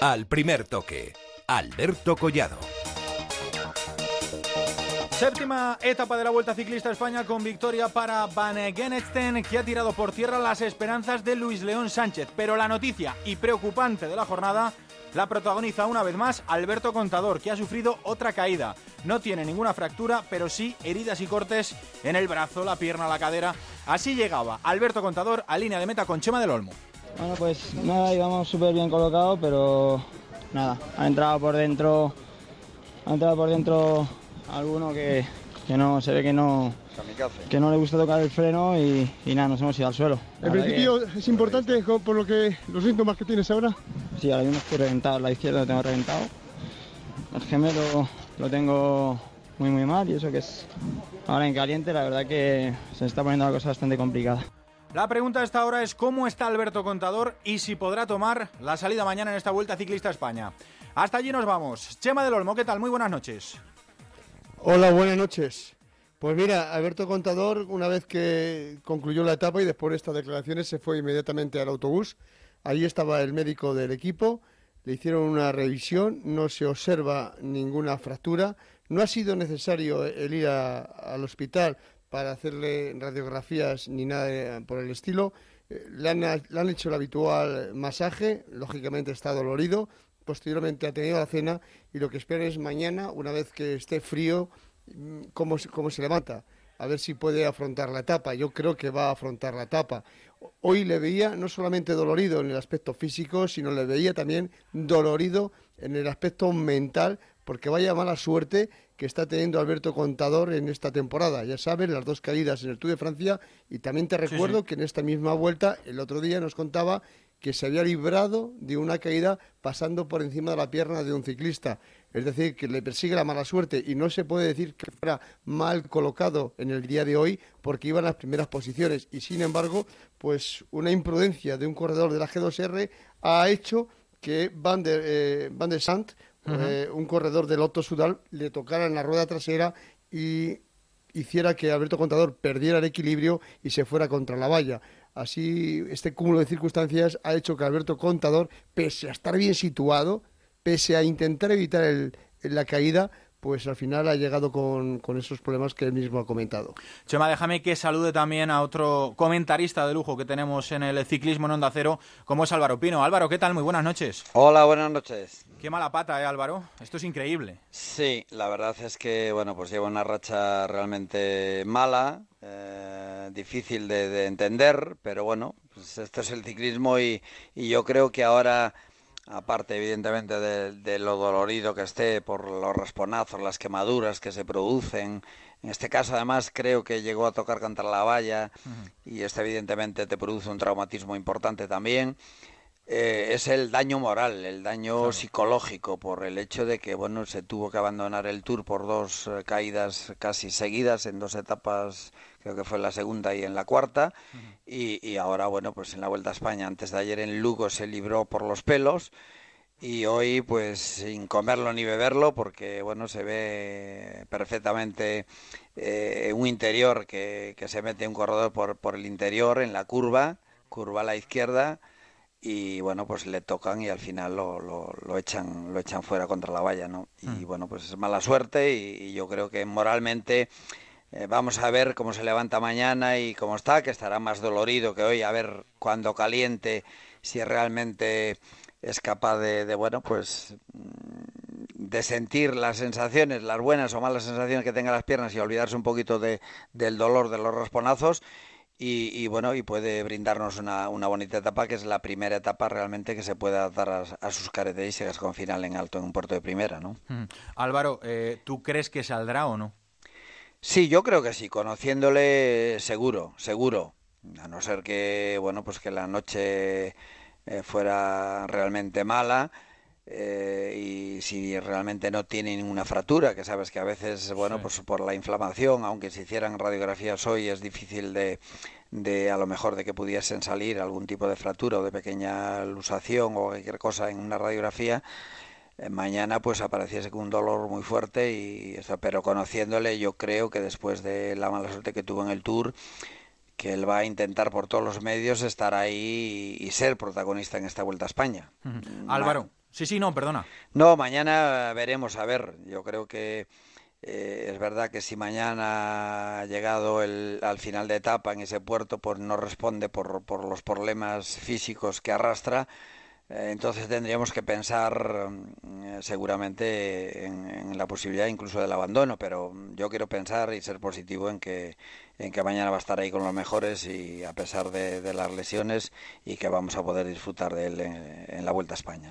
Al primer toque, Alberto Collado. Séptima etapa de la Vuelta Ciclista España con victoria para Van Genesten, que ha tirado por tierra las esperanzas de Luis León Sánchez. Pero la noticia y preocupante de la jornada la protagoniza una vez más Alberto Contador, que ha sufrido otra caída. No tiene ninguna fractura, pero sí heridas y cortes en el brazo, la pierna, la cadera. Así llegaba Alberto Contador a línea de meta con Chema del Olmo. Bueno, pues nada, íbamos súper bien colocados, pero nada, ha entrado por dentro, ha entrado por dentro alguno que, no se ve que no que no le gusta tocar el freno y, nada, nos hemos ido al suelo. ¿El principio es importante por lo que los síntomas que tienes ahora? Sí, ahora mismo estoy reventado, la izquierda lo tengo reventado. El gemelo lo tengo muy muy mal y eso que es ahora en caliente, la verdad que se está poniendo la cosa bastante complicada. La pregunta de esta hora es cómo está Alberto Contador y si podrá tomar la salida mañana en esta Vuelta Ciclista España. Hasta allí nos vamos. Chema del Olmo, ¿qué tal? Muy buenas noches. Hola, buenas noches. Pues mira, Alberto Contador, una vez que concluyó la etapa y después de estas declaraciones, se fue inmediatamente al autobús. Allí estaba el médico del equipo, le hicieron una revisión, no se observa ninguna fractura. No ha sido necesario el ir al hospital para hacerle radiografías ni nada por el estilo. Eh, le han, le han hecho el habitual masaje, lógicamente está dolorido, posteriormente ha tenido la cena y lo que espera es mañana, una vez que esté frío, mm, cómo, cómo se levanta, a ver si puede afrontar la etapa. Yo creo que va a afrontar la etapa. Hoy le veía no solamente dolorido en el aspecto físico, sino le veía también dolorido en el aspecto mental, porque vaya mala suerte que está teniendo Alberto Contador en esta temporada. Ya sabes, las dos caídas en el Tour de Francia y también te recuerdo que en esta misma vuelta, el otro día nos contaba que se había librado de una caída pasando por encima de la pierna de un ciclista. Es decir, que le persigue la mala suerte y no se puede decir que fuera mal colocado en el día de hoy porque iba en las primeras posiciones. Y sin embargo, pues una imprudencia de un corredor de la G2R ha hecho que Van der, eh, Van der Sant, eh, un corredor del Lotto Sudal, le tocara en la rueda trasera y hiciera que Alberto Contador perdiera el equilibrio y se fuera contra la valla. Así, este cúmulo de circunstancias ha hecho que Alberto Contador, pese a estar bien situado, pese a intentar evitar la caída, pues al final ha llegado con, esos problemas que él mismo ha comentado. Chema, déjame que salude también a otro comentarista de lujo que tenemos en el ciclismo en Onda Cero, como es Álvaro Pino. Álvaro, ¿qué tal? Muy buenas noches. Hola, buenas noches. Qué mala pata, ¿eh, Álvaro? Esto es increíble. Sí, la verdad es que, bueno, pues lleva una racha realmente mala, eh, difícil de, entender, pero bueno, pues esto es el ciclismo y yo creo que ahora aparte evidentemente de, lo dolorido que esté por los rasponazos, las quemaduras que se producen. En este caso, además, creo que llegó a tocar contra la valla y este evidentemente te produce un traumatismo importante también. Eh, es el daño moral, el daño psicológico por el hecho de que bueno se tuvo que abandonar el tour por dos eh, caídas casi seguidas en dos etapas creo que fue en la segunda y en la cuarta, y, ahora, bueno, pues en la Vuelta a España, antes de ayer en Lugo se libró por los pelos, y hoy pues sin comerlo ni beberlo porque bueno se ve perfectamente eh, un interior que, que, se mete un corredor por, por el interior en la curva curva a la izquierda y bueno pues le tocan y al final lo, lo, echan lo echan fuera contra la valla no y mm. bueno pues es mala suerte y yo creo que moralmente eh, vamos a ver cómo se levanta mañana y cómo está, que estará más dolorido que hoy, a ver cuando caliente si realmente es capaz de, bueno, pues mm, de sentir las sensaciones, las buenas o malas sensaciones que tenga las piernas y olvidarse un poquito de, del dolor de los rasponazos. Y, bueno, y puede brindarnos una, una, bonita etapa, que es la primera etapa realmente que se puede dar a, sus características con final en alto en un puerto de primera, ¿no? Mm. Álvaro, eh, ¿tú crees que saldrá o no? Sí, yo creo que sí, conociéndole seguro, seguro. A no ser que, bueno, pues que la noche eh, fuera realmente mala eh, y si realmente no tiene ninguna fractura, que sabes que a veces, bueno, pues por la inflamación, aunque se hicieran radiografías hoy, es difícil de, de a lo mejor de que pudiesen salir algún tipo de fractura o de pequeña lusación o cualquier cosa en una radiografía mañana pues apareciese con un dolor muy fuerte y eso, pero conociéndole yo creo que después de la mala suerte que tuvo en el Tour que él va a intentar por todos los medios estar ahí y, ser protagonista en esta Vuelta a España. Álvaro, Sí, sí, no, perdona. No, mañana veremos, a ver, yo creo que eh, es verdad que si mañana ha llegado el, al final de etapa en ese puerto, pues no responde por, por los problemas físicos que arrastra, eh, entonces tendríamos que pensar mm, seguramente en, la posibilidad incluso del abandono, pero yo quiero pensar y ser positivo en que, en que mañana va a estar ahí con los mejores y a pesar de, las lesiones y que vamos a poder disfrutar de él en, la Vuelta a España.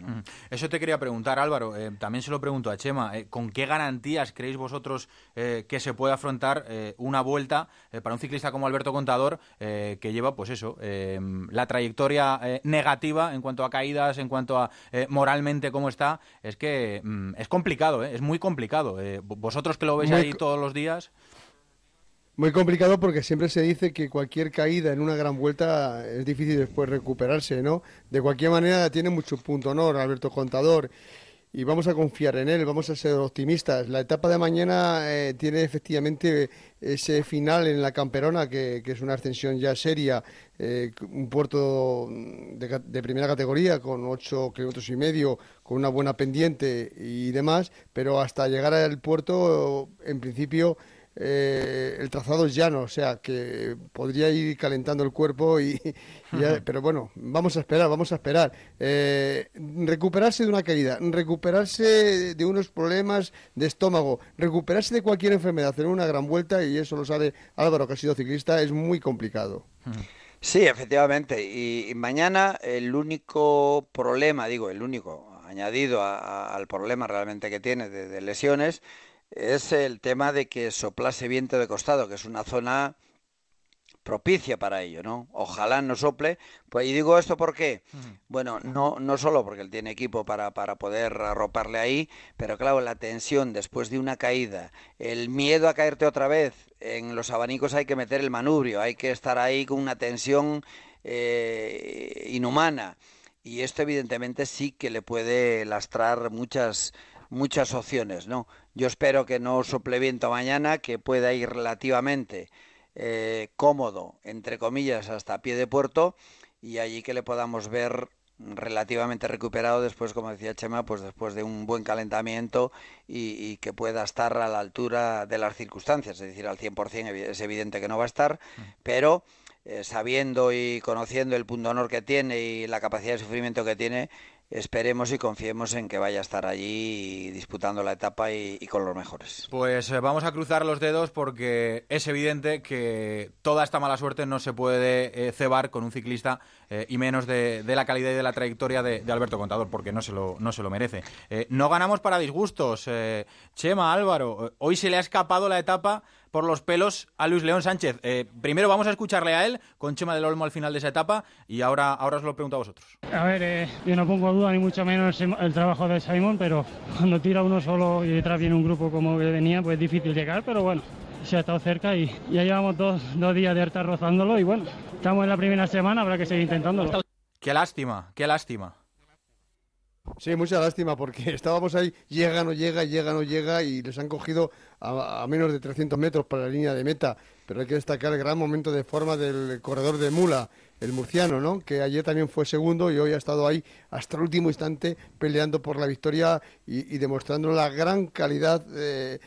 Eso te quería preguntar, Álvaro. Eh, también se lo pregunto a Chema. Eh, ¿Con qué garantías creéis vosotros que se puede afrontar una vuelta para un ciclista como Alberto Contador que lleva, pues eso, la trayectoria negativa en cuanto a caídas? en cuanto a eh, moralmente cómo está, es que mm, es complicado, ¿eh? es muy complicado. Eh, vosotros que lo veis ahí todos los días. Muy complicado porque siempre se dice que cualquier caída en una gran vuelta es difícil después recuperarse, ¿no? De cualquier manera tiene mucho punto honor Alberto Contador y vamos a confiar en él, vamos a ser optimistas. La etapa de mañana eh, tiene efectivamente ese final en la Camperona, que, es una ascensión ya seria, eh, un puerto de, primera categoría con ocho kilómetros y medio, con una buena pendiente y demás, pero hasta llegar al puerto, en principio eh, el trazado es llano, o sea que podría ir calentando el cuerpo y, pero bueno, vamos a esperar, vamos a esperar. Eh, recuperarse de una caída, recuperarse de unos problemas de estómago, recuperarse de cualquier enfermedad, hacer una gran vuelta y eso lo sabe Álvaro que ha sido ciclista, es muy complicado. Sí, efectivamente. Y, mañana el único problema, digo, el único añadido al problema realmente que tiene de lesiones es el tema de que soplase viento de costado, que es una zona propicia para ello, ¿no? Ojalá no sople. Pues, y digo esto porque, bueno, no, no solo porque él tiene equipo para, para poder arroparle ahí, pero claro, la tensión después de una caída, el miedo a caerte otra vez, en los abanicos hay que meter el manubrio, hay que estar ahí con una tensión eh, inhumana. Y esto evidentemente sí que le puede lastrar muchas muchas opciones, ¿no? Yo espero que no sople viento mañana, que pueda ir relativamente eh, cómodo, entre comillas, hasta pie de puerto y allí que le podamos ver relativamente recuperado después, como decía Chema, pues después de un buen calentamiento y, que pueda estar a la altura de las circunstancias, es decir, al 100% es evidente que no va a estar, mm. pero eh, sabiendo y conociendo el punto honor que tiene y la capacidad de sufrimiento que tiene, esperemos y confiemos en que vaya a estar allí disputando la etapa y, con los mejores. Pues eh, vamos a cruzar los dedos porque es evidente que toda esta mala suerte no se puede eh, cebar con un ciclista eh, y menos de, la calidad y de la trayectoria de, Alberto Contador porque no se lo, no se lo merece. no ganamos para disgustos. Chema, Álvaro, hoy se le ha escapado la etapa por los pelos a Luis León Sánchez. Eh, primero vamos a escucharle a él con Chema del Olmo al final de esa etapa y ahora, ahora os lo pregunto a vosotros. A ver, eh, yo no pongo duda ni mucho menos el trabajo de Simon, pero cuando tira uno solo y detrás viene un grupo como que venía, pues es difícil llegar, pero bueno, se ha estado cerca y ya llevamos dos, dos días de estar rozándolo y bueno, estamos en la primera semana, habrá que seguir intentándolo. Qué lástima, qué lástima. Sí, mucha lástima porque estábamos ahí, llega, no llega, llega, no llega y les han cogido a, menos de 300 metros para la línea de meta. Pero hay que destacar el gran momento de forma del corredor de Mula, el murciano, ¿no? Que ayer también fue segundo y hoy ha estado ahí hasta el último instante peleando por la victoria y, demostrando la gran calidad eh,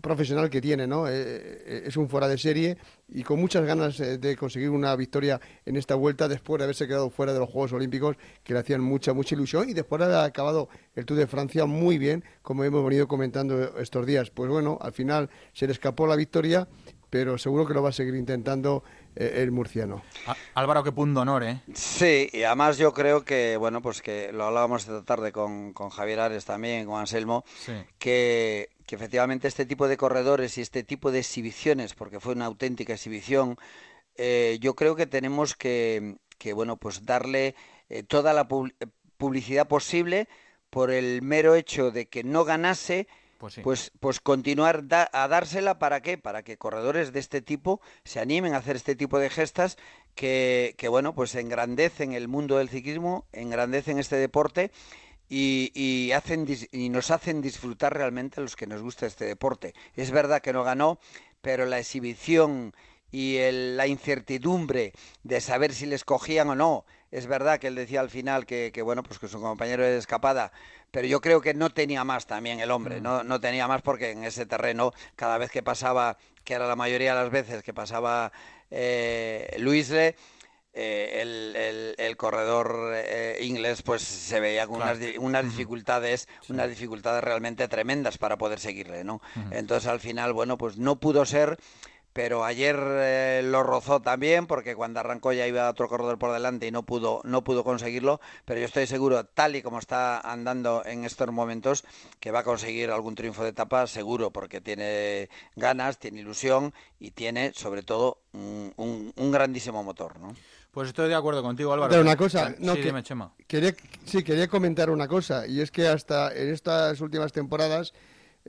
profesional que tiene, ¿no? Eh, eh, es un fuera de serie y con muchas ganas eh, de conseguir una victoria en esta vuelta después de haberse quedado fuera de los Juegos Olímpicos que le hacían mucha, mucha ilusión y después de haber acabado el Tour de Francia muy bien, como hemos venido comentando estos días. Pues bueno, al final se le escapó la victoria, pero seguro que lo va a seguir intentando el murciano. Álvaro, qué punto honor, ¿eh? Sí, y además yo creo que, bueno, pues que lo hablábamos esta tarde con, con Javier Ares también, con Anselmo, que que efectivamente este tipo de corredores y este tipo de exhibiciones, porque fue una auténtica exhibición, eh, yo creo que tenemos que, bueno, pues darle eh, toda la publicidad posible por el mero hecho de que no ganase, pues, pues, pues, continuar a dársela para qué, para que corredores de este tipo se animen a hacer este tipo de gestas que, que bueno, pues engrandecen el mundo del ciclismo, engrandecen este deporte y, hacen, y nos hacen disfrutar realmente a los que nos gusta este deporte. Es verdad que no ganó, pero la exhibición y la incertidumbre de saber si les cogían o no es verdad que él decía al final que, bueno, pues que su compañero de escapada, pero yo creo que no tenía más también el hombre, mm. no, no tenía más porque en ese terreno, cada vez que pasaba, que era la mayoría de las veces que pasaba eh, Luisle, eh, el, corredor eh, inglés pues se veía con unas, unas, dificultades unas dificultades realmente tremendas para poder seguirle no entonces al final bueno pues no pudo ser pero ayer eh, lo rozó también porque cuando arrancó ya iba otro corredor por delante y no pudo no pudo conseguirlo pero yo estoy seguro tal y como está andando en estos momentos que va a conseguir algún triunfo de etapa seguro porque tiene ganas tiene ilusión y tiene sobre todo un, grandísimo motor ¿no? Pues estoy de acuerdo contigo, Álvaro. Pero una cosa, no, sí, Chema. Quería, sí, quería comentar una cosa, y es que hasta en estas últimas temporadas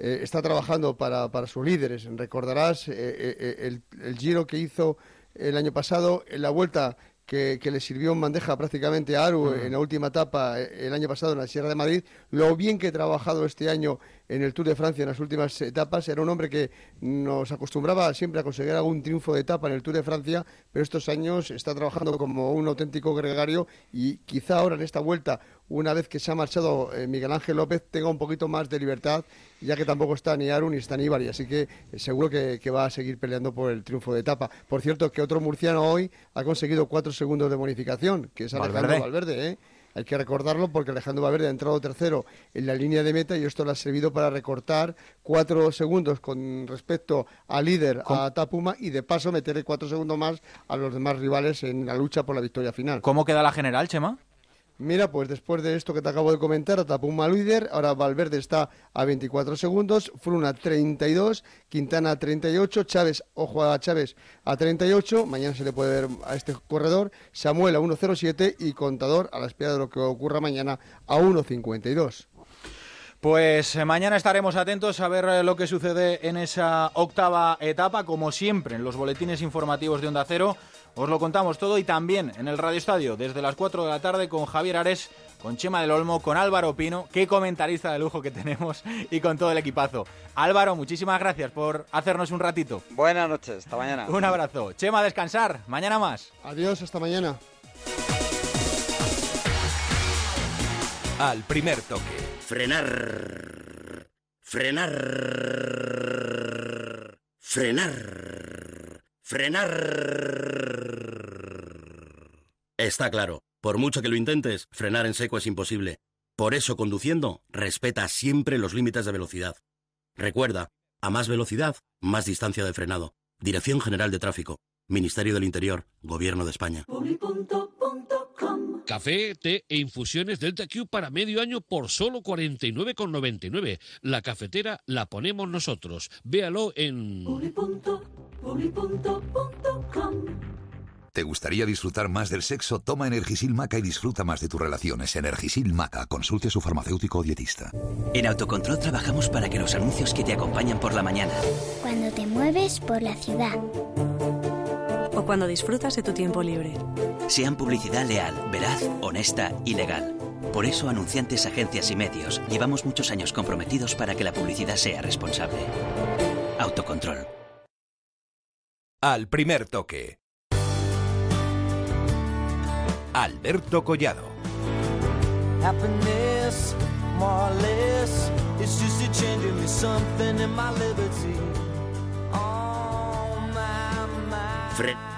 eh, está trabajando para, para, sus líderes. Recordarás eh, eh, el, el, giro que hizo el año pasado, en la vuelta que, le sirvió en bandeja prácticamente a Aru en la última etapa el año pasado en la Sierra de Madrid, lo bien que ha trabajado este año en el Tour de Francia en las últimas etapas. Era un hombre que nos acostumbraba siempre a conseguir algún triunfo de etapa en el Tour de Francia, pero estos años está trabajando como un auténtico gregario y quizá ahora en esta vuelta, una vez que se ha marchado eh, Miguel Ángel López, tenga un poquito más de libertad, ya que tampoco está ni Aru ni está ni Ibar, así que eh, seguro que, va a seguir peleando por el triunfo de etapa. Por cierto, que otro murciano hoy ha conseguido cuatro segundos de bonificación, que es Alejandro Valverde, ¿eh? Hay que recordarlo porque Alejandro Valverde ha entrado tercero en la línea de meta y esto le ha servido para recortar cuatro segundos con respecto al líder, a Tapuma, y de paso meterle cuatro segundos más a los demás rivales en la lucha por la victoria final. ¿Cómo queda la general, Chema? Mira, pues después de esto que te acabo de comentar, Atapuma líder, ahora Valverde está a 24 segundos, Fruna 32, Quintana 38, Chávez, ojo a Chávez a 38, mañana se le puede ver a este corredor, Samuel a 1.07 y Contador a la espera de lo que ocurra mañana a 1.52. Pues eh, mañana estaremos atentos a ver eh, lo que sucede en esa octava etapa, como siempre en los boletines informativos de Onda Cero. Os lo contamos todo y también en el Radio Estadio desde las 4 de la tarde con Javier Ares, con Chema del Olmo, con Álvaro Pino, qué comentarista de lujo que tenemos y con todo el equipazo. Álvaro, muchísimas gracias por hacernos un ratito. Buenas noches, hasta mañana. Un abrazo. Chema, a descansar. Mañana más. Adiós, hasta mañana. Al primer toque. Frenar. Frenar. Frenar. Frenar. Está claro, por mucho que lo intentes, frenar en seco es imposible. Por eso, conduciendo, respeta siempre los límites de velocidad. Recuerda, a más velocidad, más distancia de frenado. Dirección General de Tráfico. Ministerio del Interior, Gobierno de España. Café, té e infusiones Delta Q para medio año por solo 49,99. La cafetera la ponemos nosotros. Véalo en... ¿Te gustaría disfrutar más del sexo? Toma Energisil Maca y disfruta más de tus relaciones. Energisil Maca. Consulte a su farmacéutico o dietista. En Autocontrol trabajamos para que los anuncios que te acompañan por la mañana. Cuando te mueves por la ciudad. O cuando disfrutas de tu tiempo libre. Sean publicidad leal, veraz, honesta y legal. Por eso, anunciantes, agencias y medios, llevamos muchos años comprometidos para que la publicidad sea responsable. Autocontrol. Al primer toque. Alberto Collado. Oh. Fred.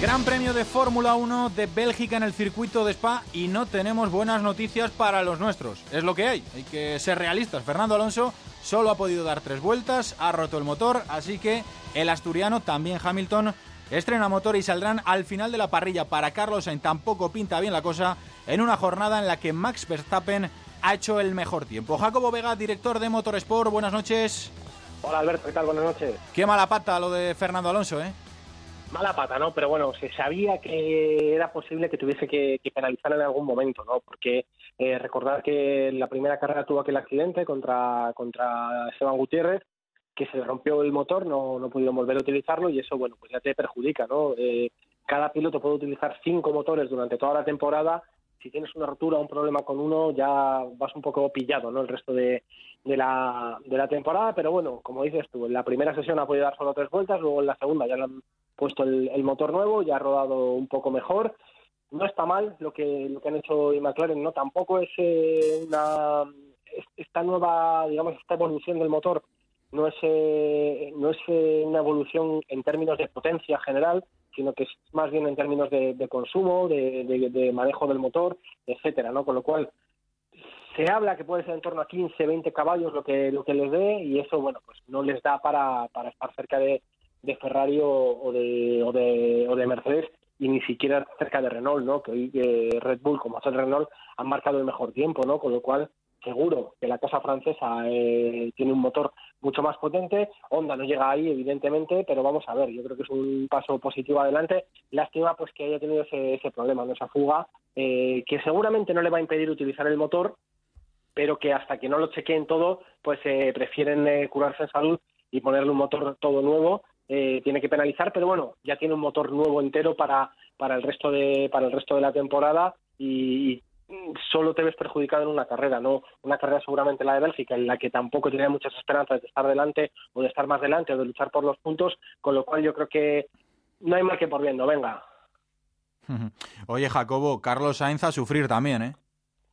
Gran Premio de Fórmula 1 de Bélgica en el circuito de Spa y no tenemos buenas noticias para los nuestros. Es lo que hay, hay que ser realistas. Fernando Alonso solo ha podido dar tres vueltas, ha roto el motor, así que el asturiano, también Hamilton, estrena motor y saldrán al final de la parrilla. Para Carlos Sainz tampoco pinta bien la cosa en una jornada en la que Max Verstappen ha hecho el mejor tiempo. Jacobo Vega, director de Motorsport, buenas noches. Hola Alberto, ¿qué tal? Buenas noches. Qué mala pata lo de Fernando Alonso, ¿eh? mala pata, ¿no? Pero bueno, se sabía que era posible que tuviese que, penalizar en algún momento, ¿no? Porque eh, recordar que la primera carrera tuvo aquel accidente contra, contra Esteban Gutiérrez, que se le rompió el motor, no, no pudieron volver a utilizarlo y eso, bueno, pues ya te perjudica, ¿no? Eh, cada piloto puede utilizar cinco motores durante toda la temporada si tienes una rotura un problema con uno, ya vas un poco pillado, ¿no? El resto de, de, la, de la temporada, pero bueno, como dices tú, en la primera sesión ha podido dar solo tres vueltas, luego en la segunda ya le han puesto el, el motor nuevo, ya ha rodado un poco mejor. No está mal lo que, lo que han hecho y McLaren, ¿no? Tampoco es eh, una esta nueva, digamos, esta evolución del motor no es, eh, no es eh, una evolución en términos de potencia general, sino que es más bien en términos de, consumo, de, manejo del motor, etcétera, ¿no? Con lo cual se habla que puede ser en torno a 15, 20 caballos lo que lo que les dé y eso, bueno, pues no les da para, para estar cerca de, Ferrari o, de, o, de, o de Mercedes y ni siquiera cerca de Renault, ¿no? Que hoy eh, Red Bull, como hace el Renault, han marcado el mejor tiempo, ¿no? Con lo cual seguro que la casa francesa eh, tiene un motor mucho más potente. Honda no llega ahí, evidentemente, pero vamos a ver, yo creo que es un paso positivo adelante. Lástima pues que haya tenido ese, ese problema, esa fuga, eh, que seguramente no le va a impedir utilizar el motor, pero que hasta que no lo chequeen todo, pues eh, prefieren curarse en salud y ponerle un motor todo nuevo. tiene que penalizar, pero bueno, ya tiene un motor nuevo entero para, para el resto de para el resto de la temporada y, solo te ves perjudicado en una carrera, no una carrera seguramente la de Bélgica, en la que tampoco tenía muchas esperanzas de estar delante o de estar más delante o de luchar por los puntos, con lo cual yo creo que no hay mal que por viendo, venga. Oye, Jacobo, Carlos Sainz a sufrir también, ¿eh?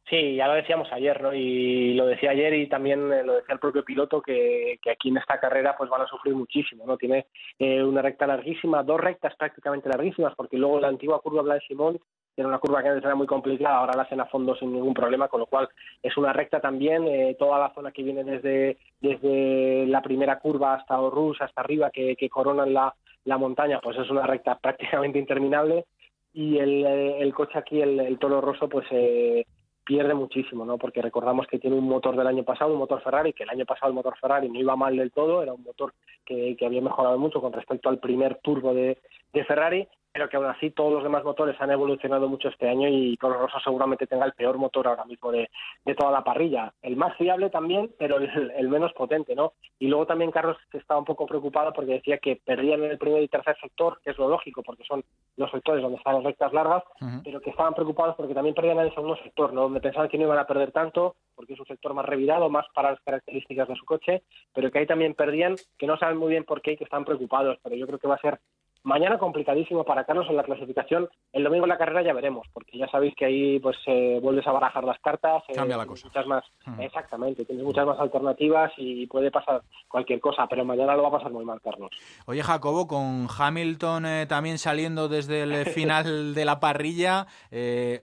Sí, ya lo decíamos ayer, ¿no? Y lo decía ayer y también eh, lo decía el propio piloto que, que aquí en esta carrera pues van a sufrir muchísimo, ¿no? Tiene eh, una recta larguísima, dos rectas prácticamente larguísimas, porque luego la antigua curva Blanc Simón era una curva que antes era muy complicada, ahora la hacen a fondo sin ningún problema, con lo cual es una recta también, eh, toda la zona que viene desde, desde la primera curva hasta Orrus, hasta arriba, que, que coronan la, la montaña, pues es una recta prácticamente interminable y el, el coche aquí, el, el Toro Rosso, pues eh, pierde muchísimo, ¿no? Porque recordamos que tiene un motor del año pasado, un motor Ferrari, que el año pasado el motor Ferrari no iba mal del todo, era un motor que, que había mejorado mucho con respecto al primer turbo de, de Ferrari, pero que aún así todos los demás motores han evolucionado mucho este año y Toro Rosso seguramente tenga el peor motor ahora mismo de, toda la parrilla. El más fiable también, pero el, menos potente, ¿no? Y luego también Carlos estaba un poco preocupado porque decía que perdían en el primer y tercer sector, que es lo lógico, porque son los sectores donde están las rectas largas, pero que estaban preocupados porque también perdían en el segundo sector, ¿no? Donde pensaban que no iban a perder tanto, porque es un sector más revirado, más para las características de su coche, pero que ahí también perdían, que no saben muy bien por qué y que están preocupados, pero yo creo que va a ser Mañana complicadísimo para Carlos en la clasificación. El domingo en la carrera ya veremos, porque ya sabéis que ahí pues eh, vuelves a barajar las cartas. Eh, Cambia la cosa. Muchas más, Exactamente, tienes muchas más alternativas y puede pasar cualquier cosa, pero mañana lo va a pasar muy mal, Carlos. Oye, Jacobo, con Hamilton eh, también saliendo desde el final de la parrilla,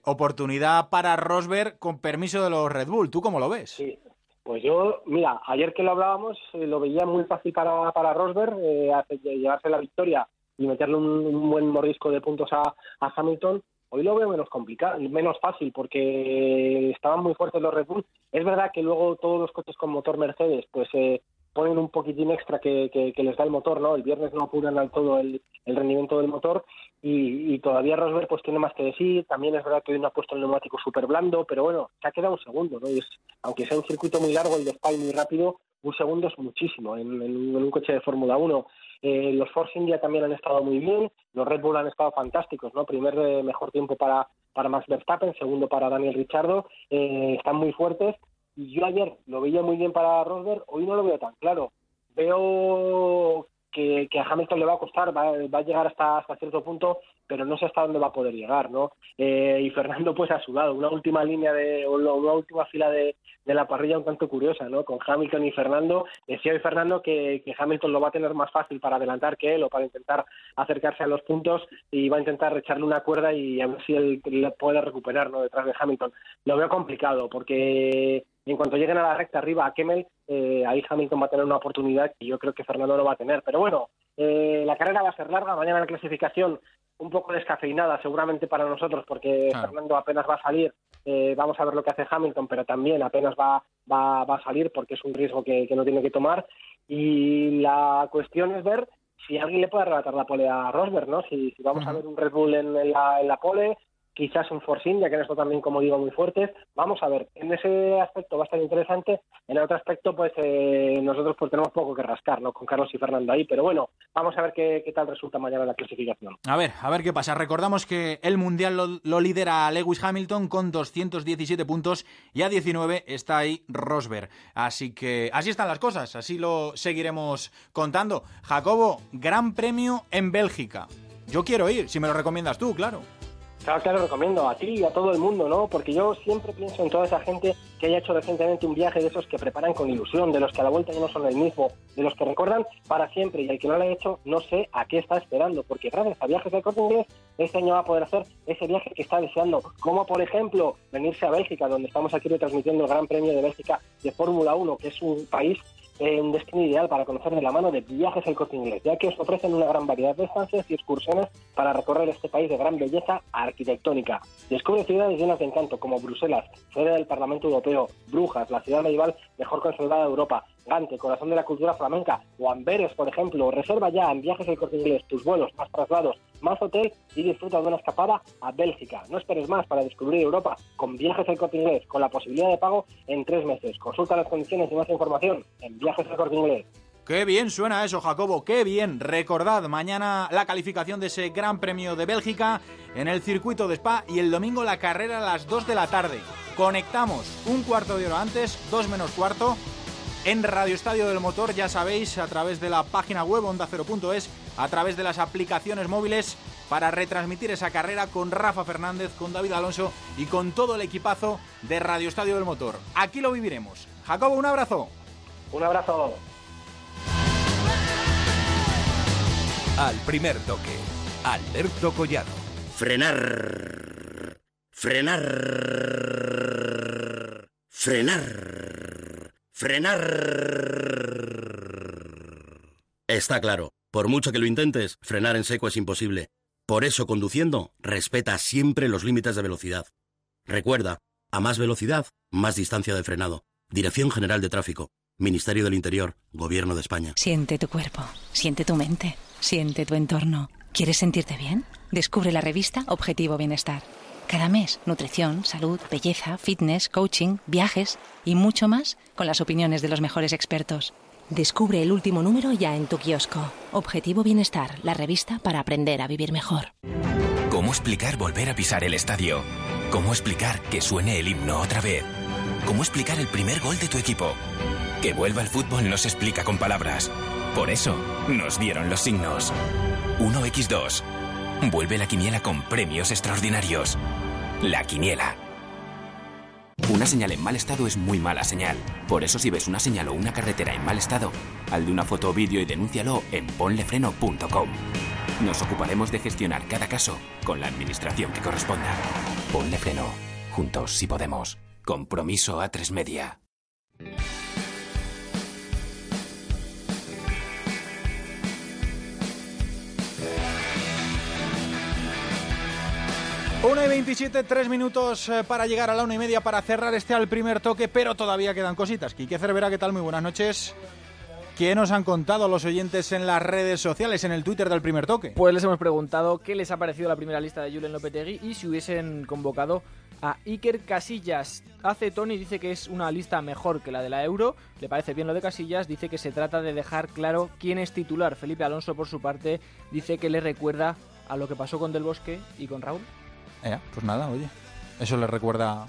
oportunidad para Rosberg con permiso de los Red Bull. ¿Tú cómo lo ves? Sí, pues yo, mira, ayer que lo hablábamos, lo veía muy fácil para, para Rosberg llevarse la victoria y meterle un, buen mordisco de puntos a, Hamilton, hoy lo veo menos complicado, menos fácil, porque estaban muy fuertes los Red Bull. Es verdad que luego todos los coches con motor Mercedes, pues eh, ponen un poquitín extra que, que, les da el motor, ¿no? El viernes no apuran al todo el, rendimiento del motor y, todavía Rosberg pues tiene más que decir. También es verdad que hoy no ha puesto el neumático súper blando, pero bueno, se ha quedado un segundo, ¿no? Y es, aunque sea un circuito muy largo y de Spa muy rápido, un segundo es muchísimo en, en un coche de Fórmula 1. Eh, los Force India también han estado muy bien, los Red Bull han estado fantásticos, ¿no? Primer eh, mejor tiempo para, para Max Verstappen, segundo para Daniel Ricciardo, eh, están muy fuertes. Y yo ayer lo veía muy bien para Rosberg, hoy no lo veo tan claro. Veo que, a Hamilton le va a costar, va, a llegar hasta, hasta cierto punto, pero no sé hasta dónde va a poder llegar, ¿no? Eh, y Fernando pues a su lado, una última línea de, una última fila de, la parrilla un tanto curiosa, ¿no? Con Hamilton y Fernando, decía hoy Fernando que, que, Hamilton lo va a tener más fácil para adelantar que él o para intentar acercarse a los puntos y va a intentar echarle una cuerda y a ver si él le puede recuperar, ¿no? Detrás de Hamilton. Lo veo complicado porque en cuanto lleguen a la recta arriba a Kemmel, eh, ahí Hamilton va a tener una oportunidad que yo creo que Fernando no va a tener. Pero bueno, eh, la carrera va a ser larga, mañana la clasificación un poco descafeinada seguramente para nosotros porque Fernando apenas va a salir, eh, vamos a ver lo que hace Hamilton, pero también apenas va, va, a salir porque es un riesgo que, no tiene que tomar y la cuestión es ver si alguien le puede arrebatar la pole a Rosberg, ¿no? Si, vamos a ver un Red Bull en, la, en la pole, quizás un Force India, que no está también, como digo, muy fuertes. Vamos a ver, en ese aspecto va a estar interesante. En el otro aspecto, pues eh, nosotros pues tenemos poco que rascar, ¿no? Con Carlos y Fernando ahí, pero bueno, vamos a ver qué, qué tal resulta mañana la clasificación. A ver, a ver qué pasa. Recordamos que el Mundial lo, lo lidera Lewis Hamilton con 217 puntos y a 19 está ahí Rosberg. Así que así están las cosas, así lo seguiremos contando. Jacobo, Gran Premio en Bélgica. Yo quiero ir, si me lo recomiendas tú, claro. Claro, claro, recomiendo a ti y a todo el mundo, ¿no? Porque yo siempre pienso en toda esa gente que haya hecho recientemente un viaje de esos que preparan con ilusión, de los que a la vuelta ya no son el mismo, de los que recuerdan para siempre y al que no lo haya hecho no sé a qué está esperando, porque gracias a Viajes del Corte Inglés este año va a poder hacer ese viaje que está deseando, como por ejemplo venirse a Bélgica, donde estamos aquí retransmitiendo el Gran Premio de Bélgica de Fórmula 1, que es un país un destino ideal para conocer de la mano de viajes al corte inglés, ya que os ofrecen una gran variedad de estancias y excursiones para recorrer este país de gran belleza arquitectónica. Descubre ciudades llenas de encanto como Bruselas, sede del Parlamento Europeo, Brujas, la ciudad medieval mejor conservada de Europa, Gante, corazón de la cultura flamenca, o Amberes, por ejemplo. Reserva ya en viajes al corte inglés tus vuelos, más traslados, más hotel y disfruta de una escapada a Bélgica. No esperes más para descubrir Europa con viajes al corte inglés, con la posibilidad de pago en tres meses. Consulta las condiciones y más información en viajes al corte inglés. Qué bien suena eso, Jacobo, qué bien. Recordad, mañana la calificación de ese Gran Premio de Bélgica en el circuito de Spa y el domingo la carrera a las 2 de la tarde. Conectamos un cuarto de hora antes, 2 menos cuarto, en Radio Estadio del Motor, ya sabéis, a través de la página web onda0.es, a través de las aplicaciones móviles, para retransmitir esa carrera con Rafa Fernández, con David Alonso y con todo el equipazo de Radio Estadio del Motor. Aquí lo viviremos. Jacobo, un abrazo. Un abrazo. Al primer toque, Alberto Collado. Frenar. Frenar. Frenar. Frenar. Está claro, por mucho que lo intentes, frenar en seco es imposible. Por eso, conduciendo, respeta siempre los límites de velocidad. Recuerda, a más velocidad, más distancia de frenado. Dirección General de Tráfico. Ministerio del Interior, Gobierno de España. Siente tu cuerpo, siente tu mente, siente tu entorno. ¿Quieres sentirte bien? Descubre la revista Objetivo Bienestar. Cada mes, nutrición, salud, belleza, fitness, coaching, viajes y mucho más con las opiniones de los mejores expertos. Descubre el último número ya en tu kiosco. Objetivo Bienestar, la revista para aprender a vivir mejor. ¿Cómo explicar volver a pisar el estadio? ¿Cómo explicar que suene el himno otra vez? ¿Cómo explicar el primer gol de tu equipo? Que vuelva el fútbol no se explica con palabras. Por eso nos dieron los signos. 1x2. Vuelve la quiniela con premios extraordinarios. La quiniela. Una señal en mal estado es muy mala señal. Por eso si ves una señal o una carretera en mal estado, al de una foto o vídeo y denúncialo en ponlefreno.com. Nos ocuparemos de gestionar cada caso con la administración que corresponda. Ponle freno. Juntos si podemos. Compromiso a tres media. Una y 27, tres minutos eh, para llegar a la una y media para cerrar este al primer toque, pero todavía quedan cositas. Quique Cervera, ¿qué tal? Muy buenas noches. ¿Qué nos han contado los oyentes en las redes sociales, en el Twitter del primer toque? Pues les hemos preguntado qué les ha parecido la primera lista de Julen Lopetegui y si hubiesen convocado a Iker Casillas. Hace Tony dice que es una lista mejor que la de la Euro, le parece bien lo de Casillas, dice que se trata de dejar claro quién es titular. Felipe Alonso, por su parte, dice que le recuerda a lo que pasó con Del Bosque y con Raúl. Eh, pues nada, oye. Eso le recuerda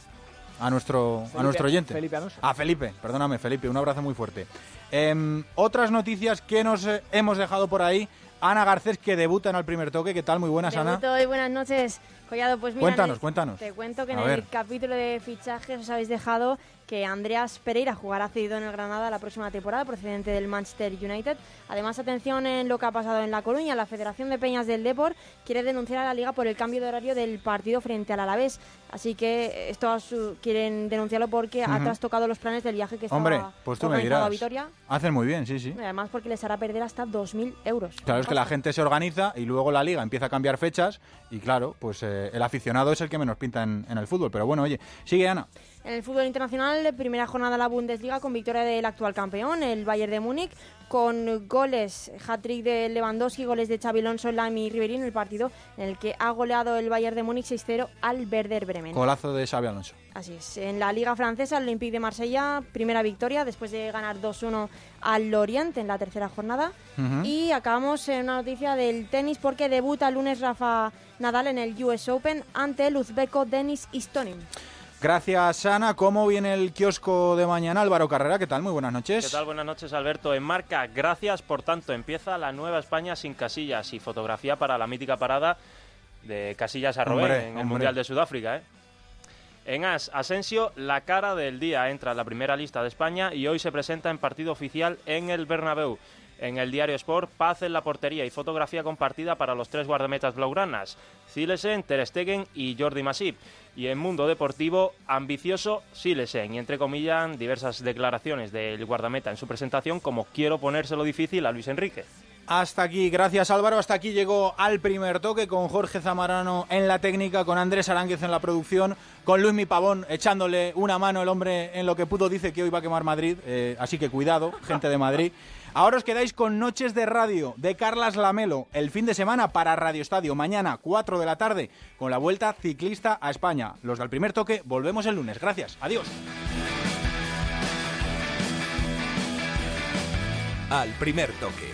a nuestro, Felipe- a nuestro oyente. Felipe. A Felipe, perdóname, Felipe, un abrazo muy fuerte. Em, otras noticias que nos eh, hemos dejado por ahí. Ana Garcés, que debuta en el primer toque. ¿Qué tal? Muy buenas, Ana. Buenas noches, Collado. Pues mira, Cuéntanos, el- cuéntanos. Te cuento que en el capítulo de fichajes os habéis dejado que Andreas Pereira jugará cedido en el Granada la próxima temporada, procedente del Manchester United. Además, atención en lo que ha pasado en La Coruña. La Federación de Peñas del Depor quiere denunciar a la Liga por el cambio de horario del partido frente al Alavés. Así que esto su- quieren denunciarlo porque ha Ujú. trastocado los planes del viaje que estaba Hombre, pues tú me dirás. a Vitoria. Hacen muy bien, sí, sí. Además, porque les hará perder hasta 2.000 euros. Claro, es que la gente se organiza y luego la liga empieza a cambiar fechas y claro, pues eh, el aficionado es el que menos pinta en, en el fútbol. Pero bueno, oye, sigue Ana. En el fútbol internacional, primera jornada de la Bundesliga con victoria del actual campeón, el Bayern de Múnich, con goles, hat-trick de Lewandowski, goles de Xabi Alonso, Lamy y Ribery en el partido en el que ha goleado el Bayern de Múnich 6-0 al Werder Bremen. Golazo de Xabi Alonso. Así es. En la Liga Francesa, el Olympique de Marsella, primera victoria después de ganar 2-1 al Lorient en la tercera jornada. Y acabamos en una noticia del tenis porque debuta el lunes Rafa Nadal en el US Open ante el uzbeco Denis Istomin. Gracias, Ana. ¿Cómo viene el kiosco de mañana? Álvaro Carrera, ¿qué tal? Muy buenas noches. ¿Qué tal? Buenas noches, Alberto. En marca, gracias. Por tanto, empieza la nueva España sin casillas y fotografía para la mítica parada de Casillas a Robén en el hombre. Mundial de Sudáfrica. ¿eh? En As, Asensio, la cara del día entra en la primera lista de España y hoy se presenta en partido oficial en el Bernabéu. En el diario Sport, paz en la portería y fotografía compartida para los tres guardametas blaugranas, Silesen, Ter Stegen y Jordi Masip. Y en Mundo Deportivo, ambicioso Silesen. Y entre comillas, diversas declaraciones del guardameta en su presentación como quiero ponérselo difícil a Luis Enrique. Hasta aquí, gracias Álvaro. Hasta aquí llegó al primer toque con Jorge Zamarano en la técnica, con Andrés Aránguez en la producción, con Luis Mi Pavón echándole una mano el hombre en lo que pudo. Dice que hoy va a quemar Madrid, eh, así que cuidado, gente de Madrid. Ahora os quedáis con Noches de Radio de Carlas Lamelo el fin de semana para Radio Estadio. Mañana, 4 de la tarde, con la vuelta ciclista a España. Los del primer toque, volvemos el lunes. Gracias, adiós. Al primer toque.